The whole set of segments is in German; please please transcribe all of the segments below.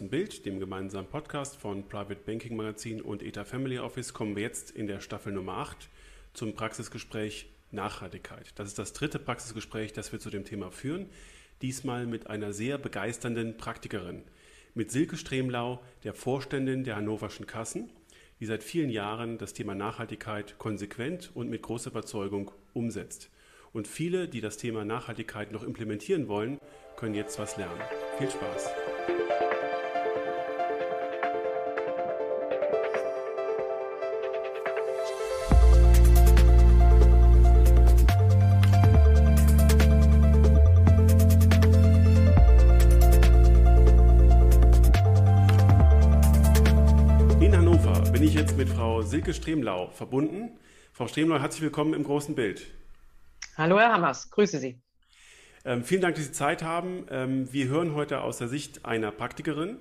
Bild, dem gemeinsamen Podcast von Private Banking Magazin und ETA Family Office, kommen wir jetzt in der Staffel Nummer 8 zum Praxisgespräch Nachhaltigkeit. Das ist das dritte Praxisgespräch, das wir zu dem Thema führen. Diesmal mit einer sehr begeisternden Praktikerin, mit Silke Stremlau, der Vorständin der Hannoverschen Kassen, die seit vielen Jahren das Thema Nachhaltigkeit konsequent und mit großer Überzeugung umsetzt. Und viele, die das Thema Nachhaltigkeit noch implementieren wollen, können jetzt was lernen. Viel Spaß! Silke Stremlau verbunden. Frau Stremlau, herzlich willkommen im großen Bild. Hallo, Herr Hammers, grüße Sie. Ähm, vielen Dank, dass Sie Zeit haben. Ähm, wir hören heute aus der Sicht einer Praktikerin,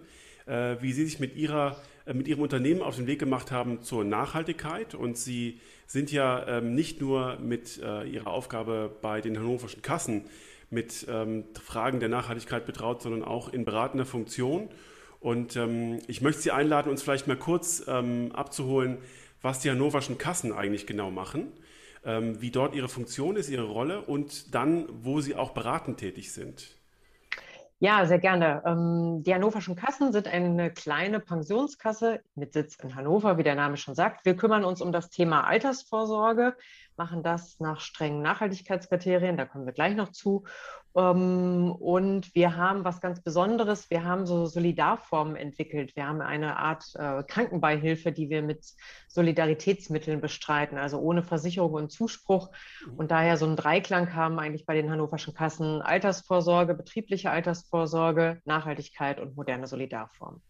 äh, wie Sie sich mit, ihrer, äh, mit Ihrem Unternehmen auf den Weg gemacht haben zur Nachhaltigkeit. Und Sie sind ja ähm, nicht nur mit äh, Ihrer Aufgabe bei den hannoverschen Kassen mit ähm, Fragen der Nachhaltigkeit betraut, sondern auch in beratender Funktion. Und ähm, ich möchte Sie einladen, uns vielleicht mal kurz ähm, abzuholen, was die hannoverschen Kassen eigentlich genau machen, ähm, wie dort ihre Funktion ist, ihre Rolle und dann, wo sie auch beratend tätig sind. Ja, sehr gerne. Ähm, die hannoverschen Kassen sind eine kleine Pensionskasse mit Sitz in Hannover, wie der Name schon sagt. Wir kümmern uns um das Thema Altersvorsorge, machen das nach strengen Nachhaltigkeitskriterien, da kommen wir gleich noch zu. Ähm, und wir haben was ganz Besonderes, wir haben so Solidarformen entwickelt. Wir haben eine Art äh, Krankenbeihilfe, die wir mit Solidaritätsmitteln bestreiten, also ohne Versicherung und Zuspruch. Mhm. Und daher so einen Dreiklang haben eigentlich bei den hannoverschen Kassen Altersvorsorge, betriebliche Altersvorsorge, Nachhaltigkeit und moderne Solidarformen.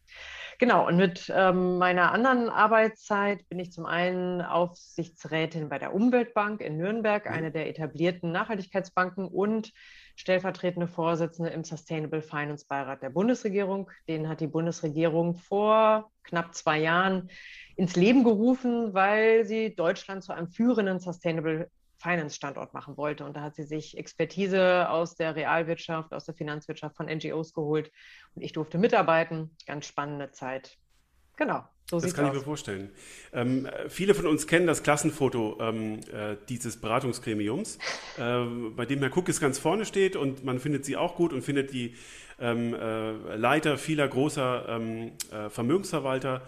Genau, und mit ähm, meiner anderen Arbeitszeit bin ich zum einen Aufsichtsrätin bei der Umweltbank in Nürnberg, mhm. eine der etablierten Nachhaltigkeitsbanken und stellvertretende Vorsitzende im Sustainable Finance Beirat der Bundesregierung. Den hat die Bundesregierung vor knapp zwei Jahren ins Leben gerufen, weil sie Deutschland zu einem führenden Sustainable Finance-Standort machen wollte. Und da hat sie sich Expertise aus der Realwirtschaft, aus der Finanzwirtschaft von NGOs geholt. Und ich durfte mitarbeiten. Ganz spannende Zeit. Genau. So das kann aus. ich mir vorstellen. Ähm, viele von uns kennen das Klassenfoto ähm, äh, dieses Beratungsgremiums, äh, bei dem Herr Kuckes ganz vorne steht und man findet sie auch gut und findet die ähm, äh, Leiter vieler großer ähm, äh, Vermögensverwalter.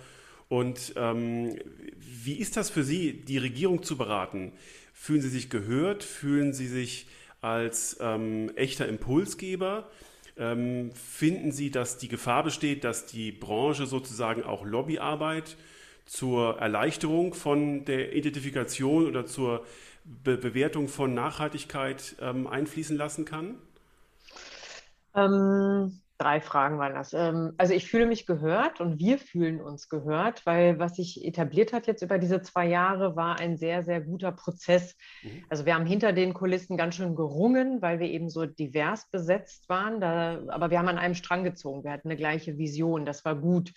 Und ähm, wie ist das für Sie, die Regierung zu beraten? Fühlen Sie sich gehört? Fühlen Sie sich als ähm, echter Impulsgeber? Ähm, finden Sie, dass die Gefahr besteht, dass die Branche sozusagen auch Lobbyarbeit zur Erleichterung von der Identifikation oder zur Be Bewertung von Nachhaltigkeit ähm, einfließen lassen kann? Ähm, drei Fragen waren das. Ähm, also ich fühle mich gehört und wir fühlen uns gehört, weil was sich etabliert hat jetzt über diese zwei Jahre, war ein sehr, sehr guter Prozess. Mhm. Also wir haben hinter den Kulissen ganz schön gerungen, weil wir eben so divers besetzt waren. Da, aber wir haben an einem Strang gezogen. Wir hatten eine gleiche Vision. Das war gut.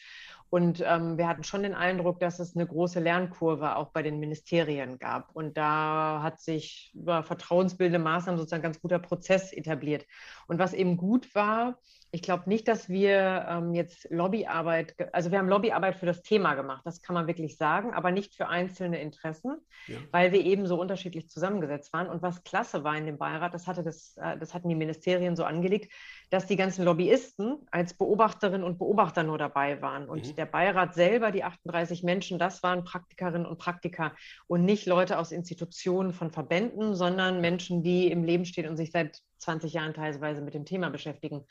Und ähm, wir hatten schon den Eindruck, dass es eine große Lernkurve auch bei den Ministerien gab. Und da hat sich über vertrauensbildende Maßnahmen sozusagen ein ganz guter Prozess etabliert. Und was eben gut war, ich glaube nicht, dass wir ähm, jetzt Lobbyarbeit, also wir haben Lobbyarbeit für das Thema gemacht, das kann man wirklich sagen, aber nicht für einzelne Interessen, ja. weil wir eben so unterschiedlich zusammengesetzt waren. Und was klasse war in dem Beirat, das, hatte das, äh, das hatten die Ministerien so angelegt, dass die ganzen Lobbyisten als Beobachterinnen und Beobachter nur dabei waren. Und mhm. der Beirat selber, die 38 Menschen, das waren Praktikerinnen und Praktiker und nicht Leute aus Institutionen von Verbänden, sondern Menschen, die im Leben stehen und sich seit 20 Jahren teilweise mit dem Thema beschäftigen.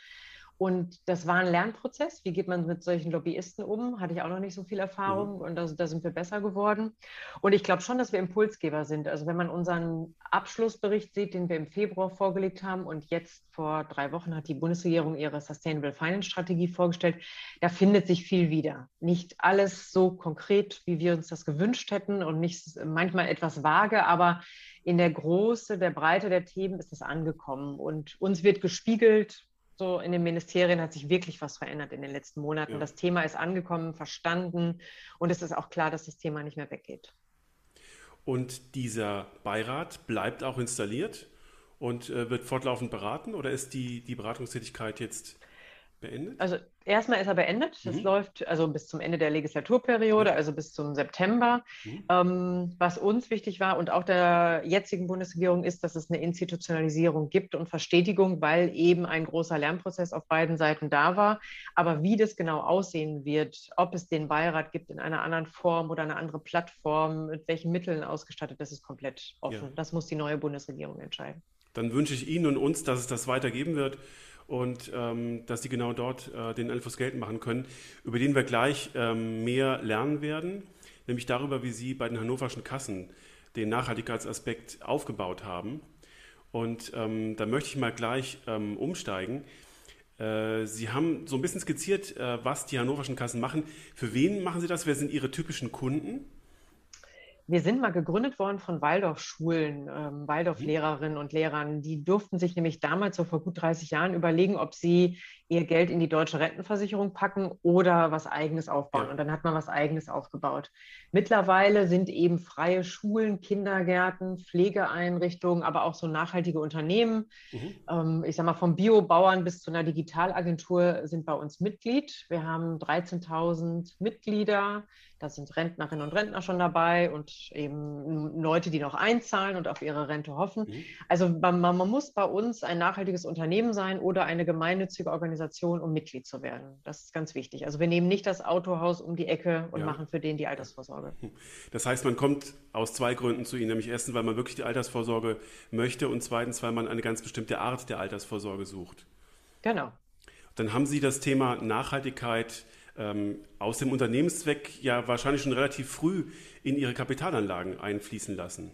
Und das war ein Lernprozess. Wie geht man mit solchen Lobbyisten um? Hatte ich auch noch nicht so viel Erfahrung mhm. und da, da, sind wir besser geworden. Und ich glaube schon, dass wir Impulsgeber sind. Also wenn man unseren Abschlussbericht sieht, den wir im Februar vorgelegt haben und jetzt vor drei Wochen hat die Bundesregierung ihre Sustainable Finance Strategie vorgestellt, da findet sich viel wieder. Nicht alles so konkret, wie wir uns das gewünscht hätten und nicht manchmal etwas vage, aber in der Große, der Breite der Themen ist es angekommen und uns wird gespiegelt, so in den Ministerien hat sich wirklich was verändert in den letzten Monaten. Ja. Das Thema ist angekommen, verstanden und es ist auch klar, dass das Thema nicht mehr weggeht. Und dieser Beirat bleibt auch installiert und äh, wird fortlaufend beraten oder ist die, die Beratungstätigkeit jetzt beendet? Also erstmal ist er beendet. Das mhm. läuft also bis zum Ende der Legislaturperiode, mhm. also bis zum September. Mhm. Ähm, was uns wichtig war und auch der jetzigen Bundesregierung ist, dass es eine Institutionalisierung gibt und Verstetigung, weil eben ein großer Lernprozess auf beiden Seiten da war. Aber wie das genau aussehen wird, ob es den Beirat gibt in einer anderen Form oder eine andere Plattform, mit welchen Mitteln ausgestattet, das ist komplett offen. Ja. Das muss die neue Bundesregierung entscheiden. Dann wünsche ich Ihnen und uns, dass es das weitergeben wird und ähm, dass sie genau dort äh, den Elfos geltend machen können, über den wir gleich ähm, mehr lernen werden, nämlich darüber, wie sie bei den hannoverschen Kassen den Nachhaltigkeitsaspekt aufgebaut haben. Und ähm, da möchte ich mal gleich ähm, umsteigen. Äh, sie haben so ein bisschen skizziert, äh, was die hannoverschen Kassen machen. Für wen machen Sie das? Wer sind Ihre typischen Kunden? Wir sind mal gegründet worden von Waldorfschulen, ähm, Waldorflehrerinnen und Lehrern. Die durften sich nämlich damals, so vor gut 30 Jahren, überlegen, ob sie ihr Geld in die deutsche Rentenversicherung packen oder was Eigenes aufbauen. Und dann hat man was Eigenes aufgebaut. Mittlerweile sind eben freie Schulen, Kindergärten, Pflegeeinrichtungen, aber auch so nachhaltige Unternehmen. Mhm. Ähm, ich sage mal, vom Biobauern bis zu einer Digitalagentur sind bei uns Mitglied. Wir haben 13.000 Mitglieder. Da sind Rentnerinnen und Rentner schon dabei und eben Leute, die noch einzahlen und auf ihre Rente hoffen. Mhm. Also man, man muss bei uns ein nachhaltiges Unternehmen sein oder eine gemeinnützige Organisation, um Mitglied zu werden. Das ist ganz wichtig. Also wir nehmen nicht das Autohaus um die Ecke und ja. machen für den die Altersvorsorge. Das heißt, man kommt aus zwei Gründen zu Ihnen, nämlich erstens, weil man wirklich die Altersvorsorge möchte und zweitens, weil man eine ganz bestimmte Art der Altersvorsorge sucht. Genau. Dann haben Sie das Thema Nachhaltigkeit ähm, aus dem Unternehmenszweck ja wahrscheinlich schon relativ früh in ihre Kapitalanlagen einfließen lassen.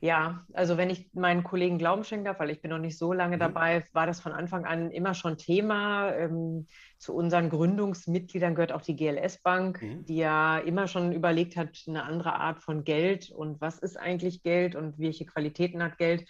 Ja, also wenn ich meinen Kollegen Glauben schenken darf, weil ich bin noch nicht so lange mhm. dabei, war das von Anfang an immer schon Thema. Ähm, zu unseren Gründungsmitgliedern gehört auch die GLS Bank, mhm. die ja immer schon überlegt hat, eine andere Art von Geld und was ist eigentlich Geld und welche Qualitäten hat Geld.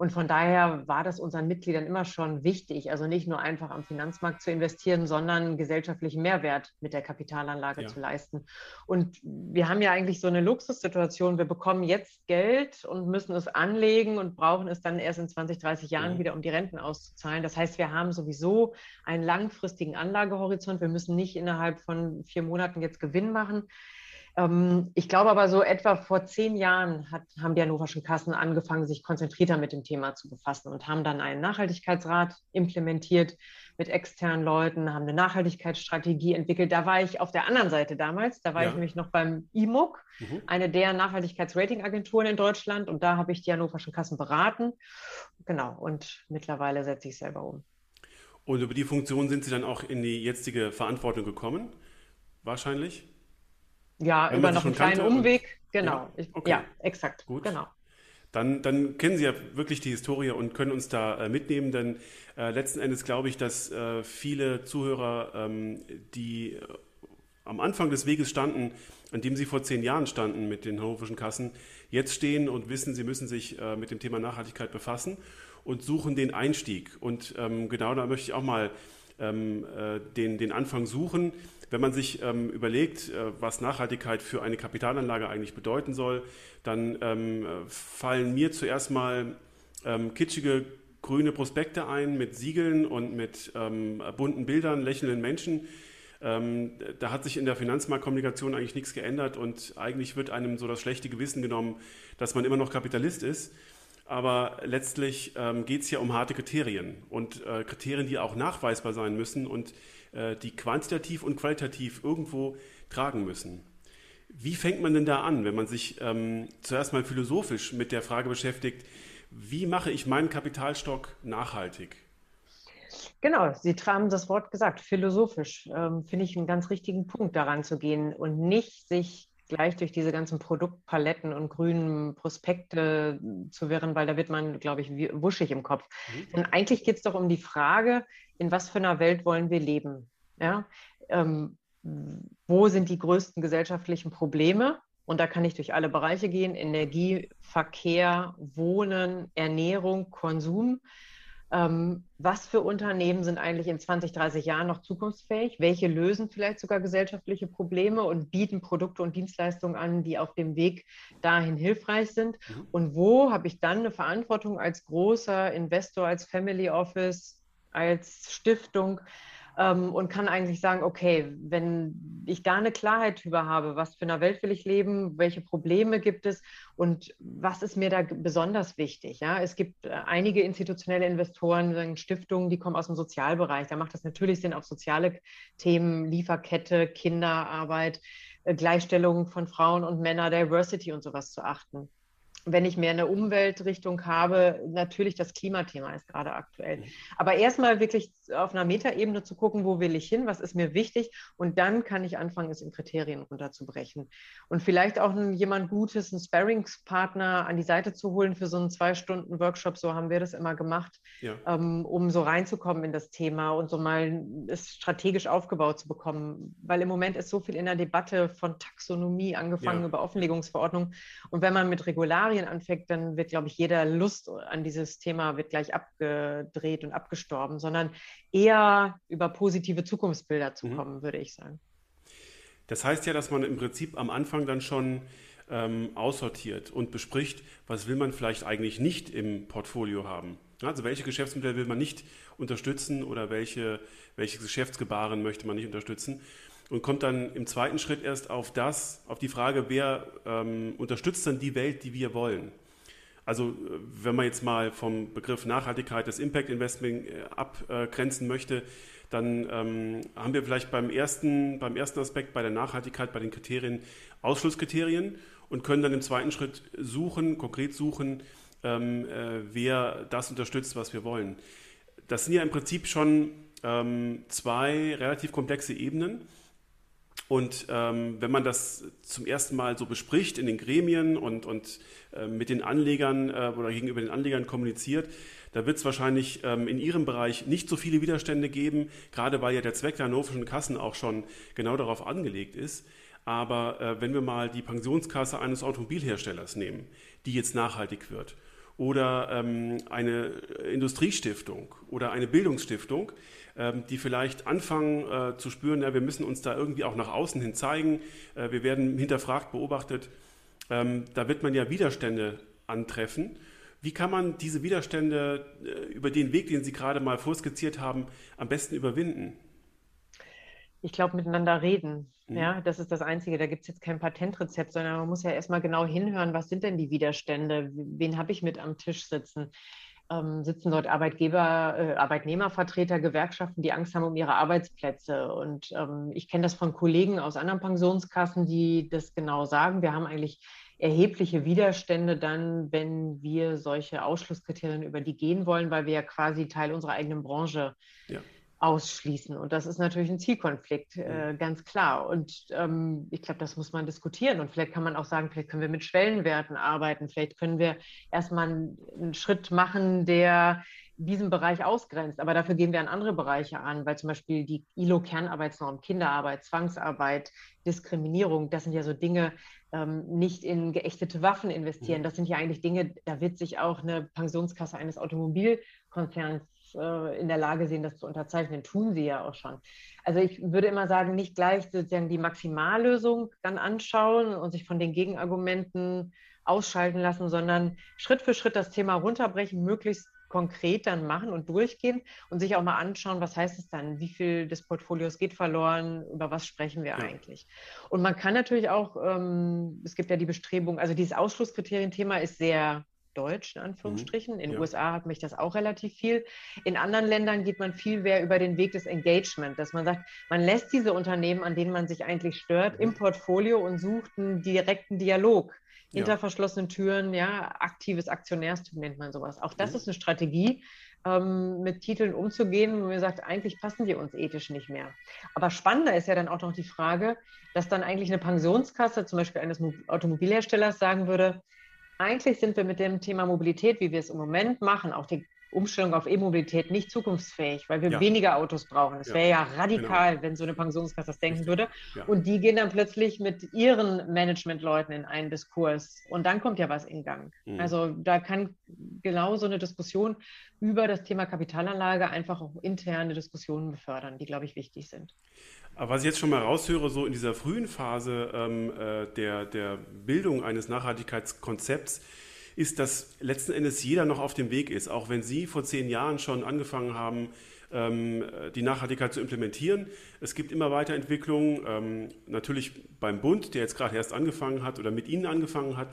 Und von daher war das unseren Mitgliedern immer schon wichtig, also nicht nur einfach am Finanzmarkt zu investieren, sondern gesellschaftlichen Mehrwert mit der Kapitalanlage ja. zu leisten. Und wir haben ja eigentlich so eine Luxussituation. Wir bekommen jetzt Geld und müssen es anlegen und brauchen es dann erst in 20, 30 Jahren mhm. wieder, um die Renten auszuzahlen. Das heißt, wir haben sowieso einen langfristigen Anlagehorizont. Wir müssen nicht innerhalb von vier Monaten jetzt Gewinn machen. Ähm, ich glaube aber so etwa vor zehn Jahren hat, haben die hannoverschen Kassen angefangen, sich konzentrierter mit dem Thema zu befassen und haben dann einen Nachhaltigkeitsrat implementiert mit externen Leuten, haben eine Nachhaltigkeitsstrategie entwickelt. Da war ich auf der anderen Seite damals, da war ja. ich nämlich noch beim IMUG, mhm. eine der Nachhaltigkeitsratingagenturen in Deutschland und da habe ich die hannoverschen Kassen beraten. Genau, und mittlerweile setze ich selber um. Und über die Funktion sind Sie dann auch in die jetzige Verantwortung gekommen? Wahrscheinlich? Ja, Wenn über noch einen kleinen Umweg. Genau. Ja, okay. ja, exakt. Gut. Genau. Dann, dann, kennen Sie ja wirklich die Historie und können uns da äh, mitnehmen, denn äh, letzten Endes glaube ich, dass äh, viele Zuhörer, ähm, die äh, am Anfang des Weges standen, an dem Sie vor zehn Jahren standen mit den hannoverschen Kassen, jetzt stehen und wissen, sie müssen sich äh, mit dem Thema Nachhaltigkeit befassen und suchen den Einstieg. Und ähm, genau da möchte ich auch mal ähm, äh, den, den Anfang suchen. Wenn man sich ähm, überlegt, äh, was Nachhaltigkeit für eine Kapitalanlage eigentlich bedeuten soll, dann ähm, fallen mir zuerst mal ähm, kitschige grüne Prospekte ein mit Siegeln und mit ähm, bunten Bildern, lächelnden Menschen. Ähm, da hat sich in der Finanzmarktkommunikation eigentlich nichts geändert und eigentlich wird einem so das schlechte Gewissen genommen, dass man immer noch Kapitalist ist. Aber letztlich ähm, geht es ja um harte Kriterien und äh, Kriterien, die auch nachweisbar sein müssen und äh, die quantitativ und qualitativ irgendwo tragen müssen. Wie fängt man denn da an, wenn man sich ähm, zuerst mal philosophisch mit der Frage beschäftigt, wie mache ich meinen Kapitalstock nachhaltig? Genau, Sie haben das Wort gesagt, philosophisch. Ähm, Finde ich einen ganz richtigen Punkt, daran zu gehen und nicht sich gleich durch diese ganzen Produktpaletten und grünen Prospekte zu wirren, weil da wird man, glaube ich, wuschig im Kopf. Mhm. Denn eigentlich geht es doch um die Frage, in was für einer Welt wollen wir leben? Ja? Ähm, wo sind die größten gesellschaftlichen Probleme? Und da kann ich durch alle Bereiche gehen, Energie, Verkehr, Wohnen, Ernährung, Konsum. Ähm, was für Unternehmen sind eigentlich in 20, 30 Jahren noch zukunftsfähig? Welche lösen vielleicht sogar gesellschaftliche Probleme und bieten Produkte und Dienstleistungen an, die auf dem Weg dahin hilfreich sind? Mhm. Und wo habe ich dann eine Verantwortung als großer Investor, als Family Office, als Stiftung? Ähm, und kann eigentlich sagen, okay, wenn ich da eine Klarheit über habe, was für eine Welt will ich leben, welche Probleme gibt es und was ist mir da besonders wichtig. Ja? Es gibt äh, einige institutionelle Investoren, Stiftungen, die kommen aus dem Sozialbereich. Da macht es natürlich Sinn, auf soziale Themen, Lieferkette, Kinderarbeit, äh, Gleichstellung von Frauen und Männern, Diversity und sowas zu achten wenn ich mehr eine Umweltrichtung habe, natürlich das Klimathema ist gerade aktuell. Mhm. Aber erstmal wirklich auf einer Metaebene zu gucken, wo will ich hin, was ist mir wichtig und dann kann ich anfangen, es in Kriterien runterzubrechen. Und vielleicht auch ein, jemand Gutes, einen Sparringspartner an die Seite zu holen für so einen zwei Stunden Workshop, so haben wir das immer gemacht, ja. ähm, um so reinzukommen in das Thema und so mal es strategisch aufgebaut zu bekommen. Weil im Moment ist so viel in der Debatte von Taxonomie angefangen ja. über Offenlegungsverordnung. Und wenn man mit Regularien anfängt, dann wird, glaube ich, jeder Lust an dieses Thema wird gleich abgedreht und abgestorben, sondern eher über positive Zukunftsbilder zu mhm. kommen, würde ich sagen. Das heißt ja, dass man im Prinzip am Anfang dann schon ähm, aussortiert und bespricht, was will man vielleicht eigentlich nicht im Portfolio haben. Also welche Geschäftsmodelle will man nicht unterstützen oder welche, welches Geschäftsgebaren möchte man nicht unterstützen und kommt dann im zweiten Schritt erst auf das, auf die Frage, wer ähm, unterstützt dann die Welt, die wir wollen. Also wenn man jetzt mal vom Begriff Nachhaltigkeit das Impact Investing äh, abgrenzen möchte, dann ähm, haben wir vielleicht beim ersten, beim ersten Aspekt, bei der Nachhaltigkeit, bei den Kriterien Ausschlusskriterien und können dann im zweiten Schritt suchen, konkret suchen, ähm, äh, wer das unterstützt, was wir wollen. Das sind ja im Prinzip schon ähm, zwei relativ komplexe Ebenen. Und ähm, wenn man das zum ersten Mal so bespricht in den Gremien und, und äh, mit den Anlegern äh, oder gegenüber den Anlegern kommuniziert, da wird es wahrscheinlich ähm, in Ihrem Bereich nicht so viele Widerstände geben, gerade weil ja der Zweck der hannoverschen Kassen auch schon genau darauf angelegt ist. Aber äh, wenn wir mal die Pensionskasse eines Automobilherstellers nehmen, die jetzt nachhaltig wird, oder ähm, eine Industriestiftung oder eine Bildungsstiftung, die vielleicht anfangen äh, zu spüren, ja, wir müssen uns da irgendwie auch nach außen hin zeigen, äh, wir werden hinterfragt, beobachtet. Ähm, da wird man ja Widerstände antreffen. Wie kann man diese Widerstände äh, über den Weg, den Sie gerade mal vorskizziert haben, am besten überwinden? Ich glaube, miteinander reden. Mhm. Ja, das ist das Einzige. Da gibt es jetzt kein Patentrezept, sondern man muss ja erstmal genau hinhören, was sind denn die Widerstände? Wen habe ich mit am Tisch sitzen? Ähm, sitzen dort Arbeitgeber, äh, Arbeitnehmervertreter, Gewerkschaften, die Angst haben um ihre Arbeitsplätze. Und ähm, ich kenne das von Kollegen aus anderen Pensionskassen, die das genau sagen. Wir haben eigentlich erhebliche Widerstände dann, wenn wir solche Ausschlusskriterien über die gehen wollen, weil wir ja quasi Teil unserer eigenen Branche ja ausschließen. Und das ist natürlich ein Zielkonflikt, äh, ganz klar. Und ähm, ich glaube, das muss man diskutieren. Und vielleicht kann man auch sagen, vielleicht können wir mit Schwellenwerten arbeiten. Vielleicht können wir erstmal einen, einen Schritt machen, der diesen Bereich ausgrenzt. Aber dafür gehen wir an andere Bereiche an, weil zum Beispiel die ILO-Kernarbeitsnorm, Kinderarbeit, Zwangsarbeit, Diskriminierung, das sind ja so Dinge, ähm, nicht in geächtete Waffen investieren. Das sind ja eigentlich Dinge, da wird sich auch eine Pensionskasse eines Automobilkonzerns in der Lage sehen, das zu unterzeichnen. Tun sie ja auch schon. Also ich würde immer sagen, nicht gleich sozusagen die Maximallösung dann anschauen und sich von den Gegenargumenten ausschalten lassen, sondern Schritt für Schritt das Thema runterbrechen, möglichst konkret dann machen und durchgehen und sich auch mal anschauen, was heißt es dann, wie viel des Portfolios geht verloren, über was sprechen wir ja. eigentlich. Und man kann natürlich auch, ähm, es gibt ja die Bestrebung, also dieses Ausschlusskriterienthema ist sehr deutsch, in Anführungsstrichen. In den ja. USA hat mich das auch relativ viel. In anderen Ländern geht man viel mehr über den Weg des Engagement, dass man sagt, man lässt diese Unternehmen, an denen man sich eigentlich stört, mhm. im Portfolio und sucht einen direkten Dialog. Hinter ja. verschlossenen Türen, ja, aktives Aktionärstum nennt man sowas. Auch das mhm. ist eine Strategie, ähm, mit Titeln umzugehen, wo man sagt, eigentlich passen die uns ethisch nicht mehr. Aber spannender ist ja dann auch noch die Frage, dass dann eigentlich eine Pensionskasse, zum Beispiel eines Automobilherstellers, sagen würde, eigentlich sind wir mit dem Thema Mobilität, wie wir es im Moment machen, auch die Umstellung auf E-Mobilität nicht zukunftsfähig, weil wir ja. weniger Autos brauchen. Es ja. wäre ja radikal, genau. wenn so eine Pensionskasse das denken würde. Ja. Und die gehen dann plötzlich mit ihren Managementleuten in einen Diskurs. Und dann kommt ja was in Gang. Mhm. Also da kann genau so eine Diskussion über das Thema Kapitalanlage einfach auch interne Diskussionen befördern, die, glaube ich, wichtig sind. Aber was ich jetzt schon mal raushöre, so in dieser frühen Phase ähm, äh, der, der Bildung eines Nachhaltigkeitskonzepts, ist, dass letzten Endes jeder noch auf dem Weg ist. Auch wenn Sie vor zehn Jahren schon angefangen haben, ähm, die Nachhaltigkeit zu implementieren. Es gibt immer Weiterentwicklungen, ähm, natürlich beim Bund, der jetzt gerade erst angefangen hat oder mit Ihnen angefangen hat.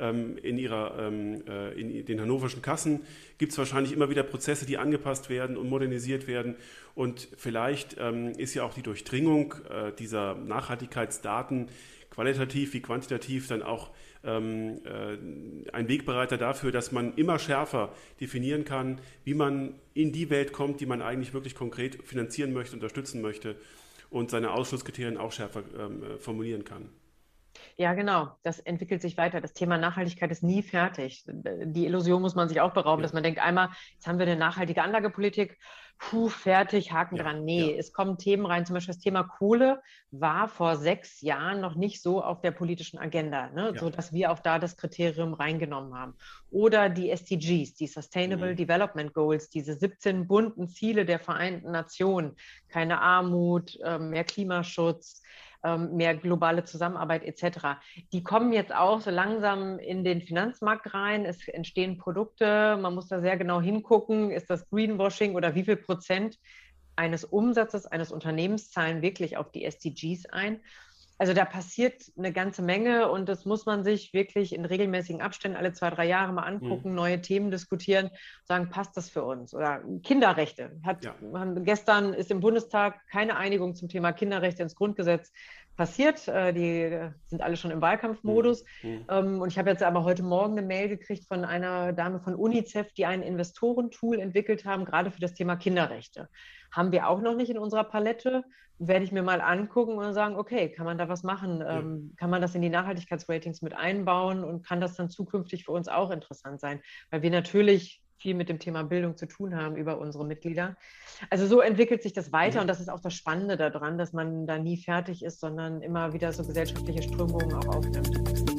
Ähm, in, ihrer, ähm, äh, in den hannoverschen Kassen gibt es wahrscheinlich immer wieder Prozesse, die angepasst werden und modernisiert werden. Und vielleicht ähm, ist ja auch die Durchdringung äh, dieser Nachhaltigkeitsdaten qualitativ wie quantitativ dann auch ähm, äh, ein Wegbereiter dafür, dass man immer schärfer definieren kann, wie man in die Welt kommt, die man eigentlich wirklich konkret finanzieren möchte, unterstützen möchte und seine Ausschlusskriterien auch schärfer ähm, äh, formulieren kann. Ja, genau. Das entwickelt sich weiter. Das Thema Nachhaltigkeit ist nie fertig. Die Illusion muss man sich auch berauben, ja. dass man denkt, einmal, jetzt haben wir eine nachhaltige Anlagepolitik, puh, fertig, Haken ja, dran. Nee, ja. es kommen Themen rein. Zum Beispiel das Thema Kohle war vor sechs Jahren noch nicht so auf der politischen Agenda, ne? ja. sodass wir auch da das Kriterium reingenommen haben. Oder die SDGs, die Sustainable mhm. Development Goals, diese 17 bunten Ziele der Vereinten Nationen. Keine Armut, ähm, mehr Klimaschutz, mehr globale Zusammenarbeit etc. Die kommen jetzt auch so langsam in den Finanzmarkt rein. Es entstehen Produkte. Man muss da sehr genau hingucken. Ist das Greenwashing oder wie viel Prozent eines Umsatzes eines Unternehmens zahlen wirklich auf die SDGs ein? Also da passiert eine ganze Menge und das muss man sich wirklich in regelmäßigen Abständen alle zwei, drei Jahre mal angucken, mhm. neue Themen diskutieren, sagen, passt das für uns? Oder Kinderrechte. Hat, ja. gestern ist im Bundestag keine Einigung zum Thema Kinderrechte ins Grundgesetz passiert. Äh, die sind alle schon im Wahlkampfmodus. Mhm. mhm. Ähm, und ich habe jetzt aber heute Morgen eine Mail gekriegt von einer Dame von UNICEF, die ein Investorentool entwickelt haben, gerade für das Thema Kinderrechte. Haben wir auch noch nicht in unserer Palette. Werde ich mir mal angucken und sagen, okay, kann man da was machen? Ja. Ähm, kann man das in die Nachhaltigkeitsratings mit einbauen und kann das dann zukünftig für uns auch interessant sein? Weil wir natürlich viel mit dem Thema Bildung zu tun haben über unsere Mitglieder. Also so entwickelt sich das weiter mhm. und das ist auch das Spannende daran, dass man da nie fertig ist, sondern immer wieder so gesellschaftliche Strömungen auch aufnimmt.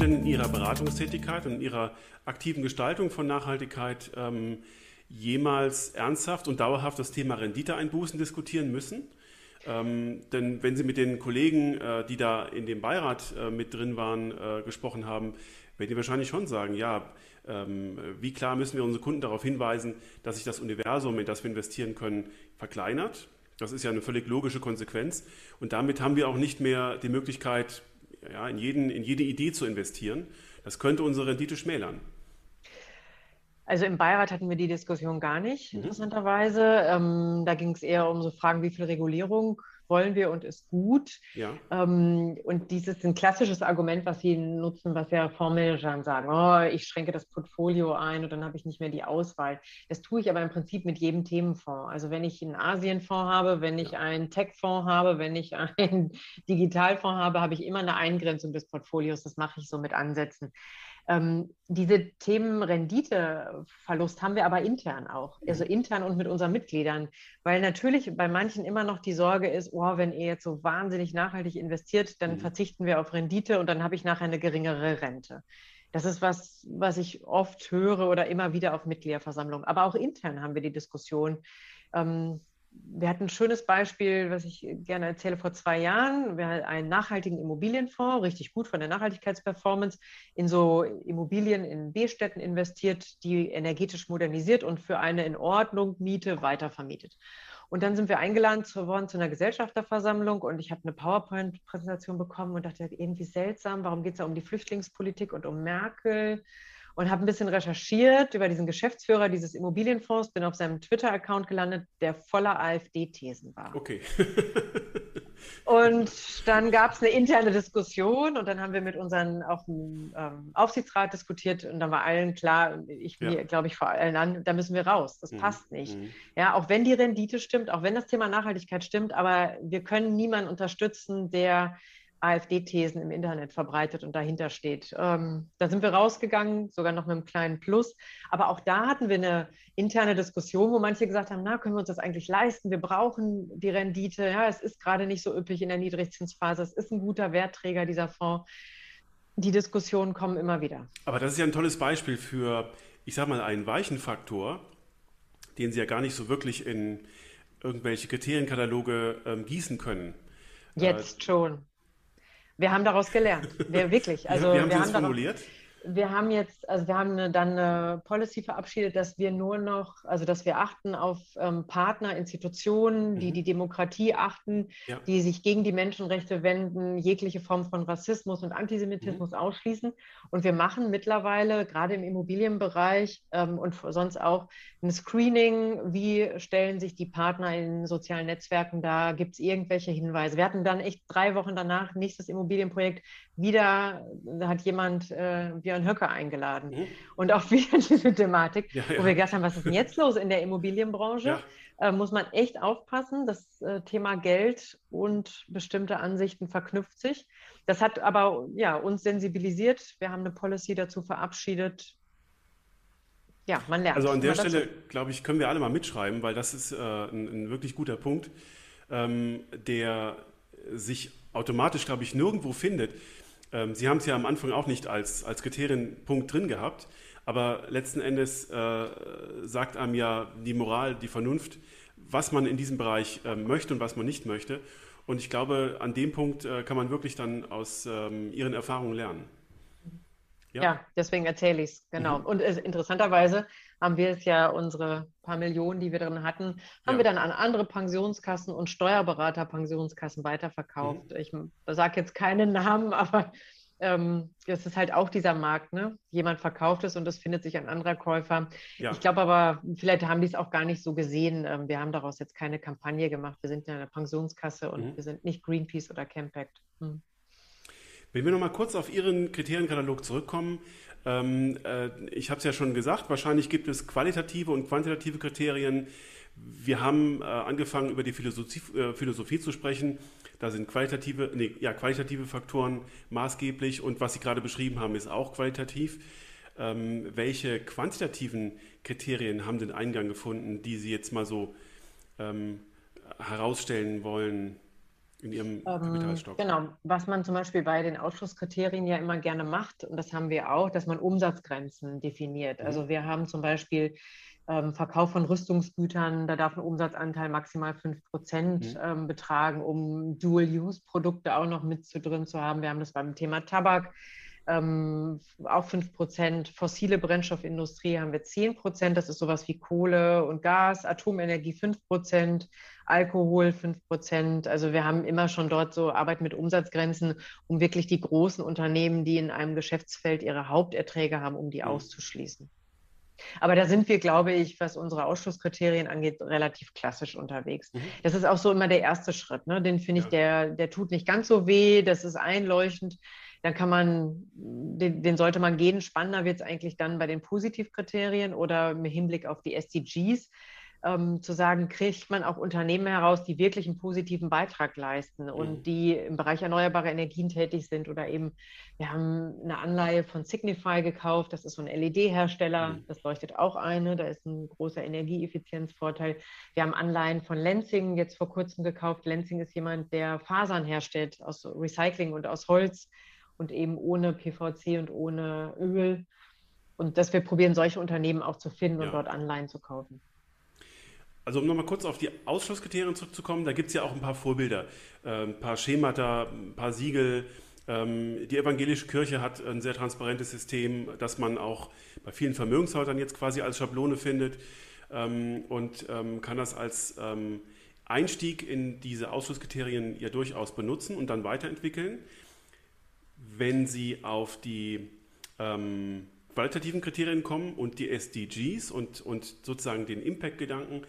Denn in Ihrer Beratungstätigkeit und in Ihrer aktiven Gestaltung von Nachhaltigkeit ähm, jemals ernsthaft und dauerhaft das Thema Renditeeinbußen diskutieren müssen? Ähm, denn wenn Sie mit den Kollegen, äh, die da in dem Beirat äh, mit drin waren, äh, gesprochen haben, werden die wahrscheinlich schon sagen, ja, ähm, wie klar müssen wir unsere Kunden darauf hinweisen, dass sich das Universum, in das wir investieren können, verkleinert. Das ist ja eine völlig logische Konsequenz. Und damit haben wir auch nicht mehr die Möglichkeit, ja, in, jeden, in jede Idee zu investieren. Das könnte unsere Rendite schmälern. Also im Beirat hatten wir die Diskussion gar nicht, mhm. interessanterweise. Ähm, da ging es eher um so Fragen, wie viel Regulierung wollen wir und ist gut. Ja. Ähm, und dieses ist ein klassisches Argument, was sie nutzen, was ja Fondsmanager sagen, oh, ich schränke das Portfolio ein und dann habe ich nicht mehr die Auswahl. Das tue ich aber im Prinzip mit jedem Themenfonds. Also wenn ich einen Asienfonds habe, wenn ich ja. einen Techfonds habe, wenn ich einen Digitalfonds habe, habe ich immer eine Eingrenzung des Portfolios. Das mache ich so mit Ansätzen. Ähm, diese Themen Renditeverlust haben wir aber intern auch, also intern und mit unseren Mitgliedern, weil natürlich bei manchen immer noch die Sorge ist, oh, wenn ihr jetzt so wahnsinnig nachhaltig investiert, dann mhm. verzichten wir auf Rendite und dann habe ich nachher eine geringere Rente. Das ist was, was ich oft höre oder immer wieder auf Mitgliederversammlungen. Aber auch intern haben wir die Diskussion. Ähm, wir hatten ein schönes Beispiel, was ich gerne erzähle, vor zwei Jahren. Wir hatten einen nachhaltigen Immobilienfonds, richtig gut von der Nachhaltigkeitsperformance, in so Immobilien in B-Städten investiert, die energetisch modernisiert und für eine in Ordnung Miete weitervermietet. Und dann sind wir eingeladen worden zu einer Gesellschafterversammlung und ich habe eine PowerPoint-Präsentation bekommen und dachte, irgendwie seltsam, warum geht es da um die Flüchtlingspolitik und um Merkel? Und habe ein bisschen recherchiert über diesen Geschäftsführer dieses Immobilienfonds, bin auf seinem Twitter-Account gelandet, der voller AfD-Thesen war. Okay. und dann gab es eine interne Diskussion und dann haben wir mit unseren auch ähm, Aufsichtsrat diskutiert und dann war allen klar, ich ja. glaube ich vor allen an, da müssen wir raus. Das mhm. passt nicht. Mhm. Ja, auch wenn die Rendite stimmt, auch wenn das Thema Nachhaltigkeit stimmt, aber wir können niemanden unterstützen, der AfD-Thesen im Internet verbreitet und dahinter steht. Ähm, da sind wir rausgegangen, sogar noch mit einem kleinen Plus. Aber auch da hatten wir eine interne Diskussion, wo manche gesagt haben, na, können wir uns das eigentlich leisten? Wir brauchen die Rendite. Ja, es ist gerade nicht so üppig in der Niedrigzinsphase. Es ist ein guter Wertträger, dieser Fonds. Die Diskussionen kommen immer wieder. Aber das ist ja ein tolles Beispiel für, ich sage mal, einen weichen Faktor, den Sie ja gar nicht so wirklich in irgendwelche Kriterienkataloge ähm, gießen können. Jetzt äh, schon Wir haben daraus gelernt. Wir wirklich. Also wie haben wir Sie haben das formuliert? Daraus, wir haben jetzt, also wir haben eine, dann eine Policy verabschiedet, dass wir nur noch, also dass wir achten auf ähm, Partner, Institutionen, die mhm. die Demokratie achten, ja. die sich gegen die Menschenrechte wenden, jegliche Form von Rassismus und Antisemitismus mhm. ausschließen. Und wir machen mittlerweile gerade im Immobilienbereich ähm, und sonst auch ein Screening, wie stellen sich die Partner in sozialen Netzwerken dar, gibt es irgendwelche Hinweise. Wir hatten dann echt drei Wochen danach nächstes Immobilienprojekt wieder, da hat jemand äh, Björn Höcke eingeladen. Mhm. Und auch wieder diese Thematik, ja, ja. wo wir gedacht haben, was ist denn jetzt los in der Immobilienbranche? Ja. Äh, muss man echt aufpassen. Das äh, Thema Geld und bestimmte Ansichten verknüpft sich. Das hat aber ja, uns sensibilisiert. Wir haben eine Policy dazu verabschiedet. Ja, man lernt. Also an der Stelle, glaube ich, können wir alle mal mitschreiben, weil das ist äh, ein, ein, wirklich guter Punkt, ähm, der sich automatisch, glaube ich, nirgendwo findet. Ähm, Sie haben es ja am Anfang auch nicht als, als Kriterienpunkt drin gehabt, aber letzten Endes äh, sagt einem ja die Moral, die Vernunft, was man in diesem Bereich äh, möchte und was man nicht möchte. Und ich glaube, an dem Punkt äh, kann man wirklich dann aus ähm, Ihren Erfahrungen lernen. Ja, ja deswegen erzähle ich es, genau. Mhm. Und interessanterweise haben wir es ja unsere paar Millionen, die wir drin hatten, haben ja. wir dann an andere Pensionskassen und Steuerberater Pensionskassen weiterverkauft. Mhm. Ich sage jetzt keine Namen, aber ähm, es ist halt auch dieser Markt, ne? Jemand verkauft es und es findet sich ein anderer Käufer. Ja. Ich glaube aber, vielleicht haben die es auch gar nicht so gesehen. Ähm, wir haben daraus jetzt keine Kampagne gemacht. Wir sind ja eine Pensionskasse und mhm. wir sind nicht Greenpeace oder Campact. Mhm. Wenn wir nochmal kurz auf Ihren Kriterienkatalog zurückkommen, ähm, äh, ich habe es ja schon gesagt, wahrscheinlich gibt es qualitative und quantitative Kriterien. Wir haben äh, angefangen, über die Philosophie, äh, Philosophie, zu sprechen. Da sind qualitative, nee, ja, qualitative Faktoren maßgeblich und was Sie gerade beschrieben haben, ist auch qualitativ. Ähm, welche quantitativen Kriterien haben den Eingang gefunden, die Sie jetzt mal so ähm, herausstellen wollen? In Ihrem ähm, Kapitalstock. Genau, was man zum Beispiel bei den Ausschlusskriterien ja immer gerne macht, und das haben wir auch, dass man Umsatzgrenzen definiert. Mhm. Also wir haben zum Beispiel ähm, Verkauf von Rüstungsgütern, da darf ein Umsatzanteil maximal 5 Prozent mhm. ähm, betragen, um Dual-Use-Produkte auch noch mit zu drin zu haben. Wir haben das beim Thema Tabak ähm, auch 5 Prozent. Fossile Brennstoffindustrie haben wir 10 Prozent. Das ist sowas wie Kohle und Gas, Atomenergie 5 Prozent, Alkohol 5 Prozent. Also wir haben immer schon dort so Arbeit mit Umsatzgrenzen, um wirklich die großen Unternehmen, die in einem Geschäftsfeld ihre Haupterträge haben, um die mhm. auszuschließen. Aber da sind wir, glaube ich, was unsere Ausschlusskriterien angeht, relativ klassisch unterwegs. Mhm. Das ist auch so immer der erste Schritt. Ne? Den finde ich, ja. der, der tut nicht ganz so weh, das ist einleuchtend dann kann man, den, den sollte man gehen. Spannender wird es eigentlich dann bei den Positivkriterien oder im Hinblick auf die SDGs. Ähm, zu sagen, kriegt man auch Unternehmen heraus, die wirklich einen positiven Beitrag leisten und mhm. die im Bereich erneuerbare Energien tätig sind oder eben, wir haben eine Anleihe von Signify gekauft, das ist so ein LED-Hersteller, mhm. das leuchtet auch eine, da ist ein großer Energieeffizienzvorteil. Wir haben Anleihen von Lenzing jetzt vor kurzem gekauft. Lenzing ist jemand, der Fasern herstellt aus Recycling und aus Holz und eben ohne PVC und ohne Öl. Und dass wir probieren, solche Unternehmen auch zu finden ja. und dort Anleihen zu kaufen. Also um nochmal kurz auf die Ausschlusskriterien zurückzukommen, da gibt es ja auch ein paar Vorbilder, äh, ein paar Schemata, ein paar Siegel. Ähm, die evangelische Kirche hat ein sehr transparentes System, das man auch bei vielen Vermögenshäusern jetzt quasi als Schablone findet. Ähm, und ähm, kann das als ähm, Einstieg in diese Ausschlusskriterien ja durchaus benutzen und dann weiterentwickeln. Wenn Sie auf die ähm, qualitativen Kriterien kommen und die SDGs und, und sozusagen den Impact-Gedanken,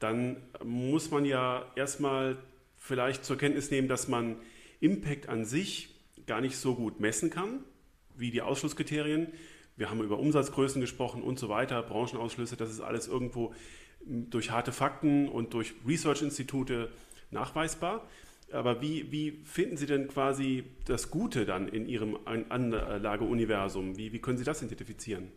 dann muss man ja erstmal vielleicht zur Kenntnis nehmen, dass man Impact an sich gar nicht so gut messen kann wie die Ausschlusskriterien. Wir haben über Umsatzgrößen gesprochen und so weiter, Branchenausschlüsse, das ist alles irgendwo durch harte Fakten und durch Research-Institute nachweisbar. Aber wie, wie finden Sie denn quasi das Gute dann in Ihrem Anlageuniversum? Wie, wie können Sie das identifizieren?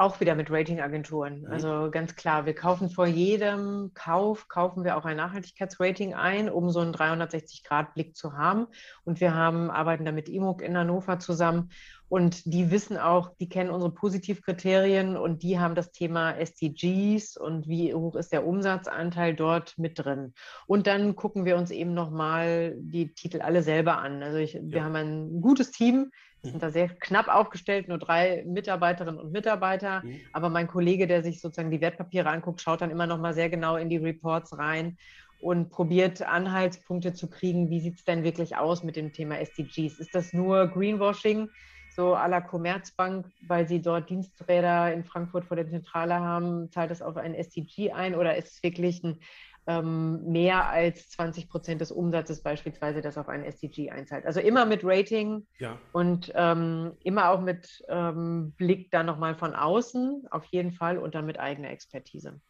Auch wieder mit Ratingagenturen. Mhm. Also ganz klar, wir kaufen vor jedem Kauf, kaufen wir auch ein Nachhaltigkeitsrating ein, um so einen 360-Grad-Blick zu haben. Und wir haben, arbeiten da mit IMOG in Hannover zusammen. Und die wissen auch, die kennen unsere Positivkriterien und die haben das Thema SDGs und wie hoch ist der Umsatzanteil dort mit drin. Und dann gucken wir uns eben nochmal die Titel alle selber an. Also ich, ja. wir haben ein gutes Team, wir sind da sehr knapp aufgestellt, nur drei Mitarbeiterinnen und Mitarbeiter. Mhm. Aber mein Kollege, der sich sozusagen die Wertpapiere anguckt, schaut dann immer noch mal sehr genau in die Reports rein und probiert Anhaltspunkte zu kriegen, wie sieht es denn wirklich aus mit dem Thema SDGs? Ist das nur Greenwashing, so à la Commerzbank, weil sie dort Diensträder in Frankfurt vor der Zentrale haben, zahlt das auf ein SDG ein oder ist es wirklich ein ähm, mehr als 20 Prozent des Umsatzes beispielsweise, das auf ein SDG einzahlt. Also immer mit Rating ja. und ähm, immer auch mit ähm, Blick dann nochmal von außen, auf jeden Fall und dann mit eigener Expertise.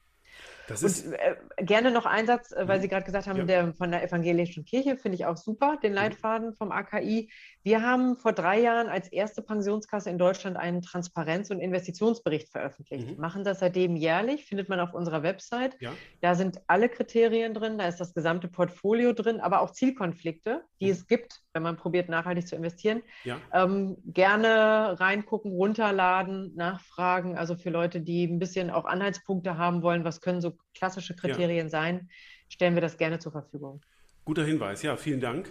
Das ist und, äh, gerne noch ein Satz, äh, weil mhm. Sie gerade gesagt haben, ja. der von der evangelischen Kirche finde ich auch super, den mhm. Leitfaden vom AKI. Wir haben vor drei Jahren als erste Pensionskasse in Deutschland einen Transparenz- und Investitionsbericht veröffentlicht. Mhm. Machen das seitdem jährlich, findet man auf unserer Website. Ja. Da sind alle Kriterien drin, da ist das gesamte Portfolio drin, aber auch Zielkonflikte, die mhm. es gibt, wenn man probiert, nachhaltig zu investieren. Ja. Ähm, gerne reingucken, runterladen, nachfragen. Also für Leute, die ein bisschen auch Anhaltspunkte haben wollen, was können so klassische Kriterien ja. sein, stellen wir das gerne zur Verfügung. Guter Hinweis, ja, vielen Dank.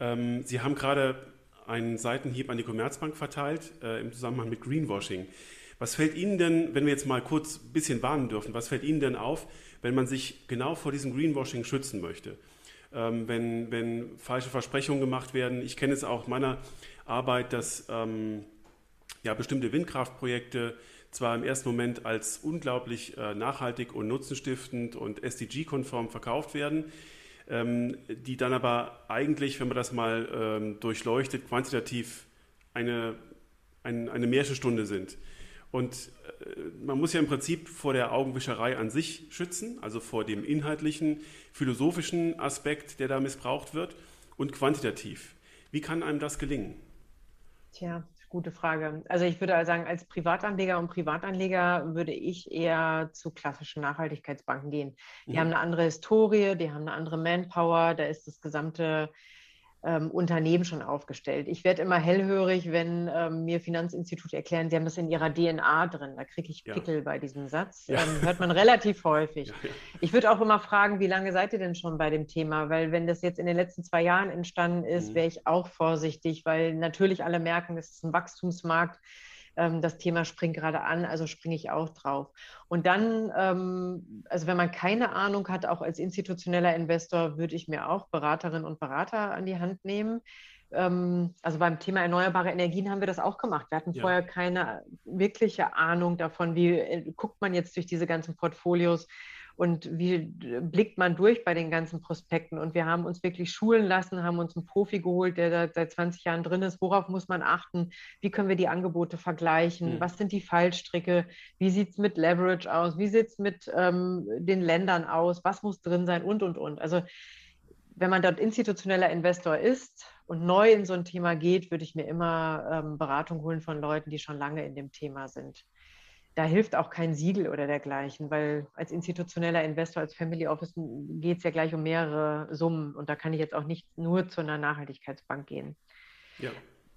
Ähm, Sie haben gerade einen Seitenhieb an die Commerzbank verteilt äh, im Zusammenhang mit Greenwashing. Was fällt Ihnen denn, wenn wir jetzt mal kurz ein bisschen warnen dürfen, was fällt Ihnen denn auf, wenn man sich genau vor diesem Greenwashing schützen möchte? Ähm, wenn, wenn falsche Versprechungen gemacht werden. Ich kenne es auch meiner Arbeit, dass ähm, ja, bestimmte Windkraftprojekte zwar im ersten Moment als unglaublich äh, nachhaltig und nutzenstiftend und SDG-konform verkauft werden, ähm, die dann aber eigentlich, wenn man das mal ähm, durchleuchtet, quantitativ eine, ein, eine Märchenstunde sind. Und äh, man muss ja im Prinzip vor der Augenwischerei an sich schützen, also vor dem inhaltlichen, philosophischen Aspekt, der da missbraucht wird, und quantitativ. Wie kann einem das gelingen? Tja, gute Frage. Also ich würde sagen, als Privatanleger und Privatanleger würde ich eher zu klassischen Nachhaltigkeitsbanken gehen. Die mhm. haben eine andere Historie, die haben eine andere Manpower, da ist das gesamte ähm, Unternehmen schon aufgestellt. Ich werde immer hellhörig, wenn ähm, mir Finanzinstitute erklären, sie haben das in ihrer DNA drin. Da kriege ich Pickel ja. bei diesem Satz. Ja. Ähm, hört man relativ häufig. Ja, ich würde auch immer fragen, wie lange seid ihr denn schon bei dem Thema? Weil wenn das jetzt in den letzten zwei Jahren entstanden ist, mhm. wäre ich auch vorsichtig, weil natürlich alle merken, es ist ein Wachstumsmarkt ähm, das Thema springt gerade an, also springe ich auch drauf. Und dann, ähm, also wenn man keine Ahnung hat, auch als institutioneller Investor, würde ich mir auch Beraterinnen und Berater an die Hand nehmen. Ähm, also beim Thema erneuerbare Energien haben wir das auch gemacht. Wir hatten ja. vorher keine wirkliche Ahnung davon, wie äh, guckt man jetzt durch diese ganzen Portfolios und wie blickt man durch bei den ganzen Prospekten. Und wir haben uns wirklich schulen lassen, haben uns einen Profi geholt, der da seit 20 Jahren drin ist. Worauf muss man achten? Wie können wir die Angebote vergleichen? Mhm. Was sind die Fallstricke? Wie sieht es mit Leverage aus? Wie sieht es mit ähm, den Ländern aus? Was muss drin sein? Und, und, und. Also wenn man dort institutioneller Investor ist und neu in so ein Thema geht, würde ich mir immer ähm, Beratung holen von Leuten, die schon lange in dem Thema sind da hilft auch kein Siegel oder dergleichen, weil als institutioneller Investor, als Family Office geht es ja gleich um mehrere Summen und da kann ich jetzt auch nicht nur zu einer Nachhaltigkeitsbank gehen. Ja.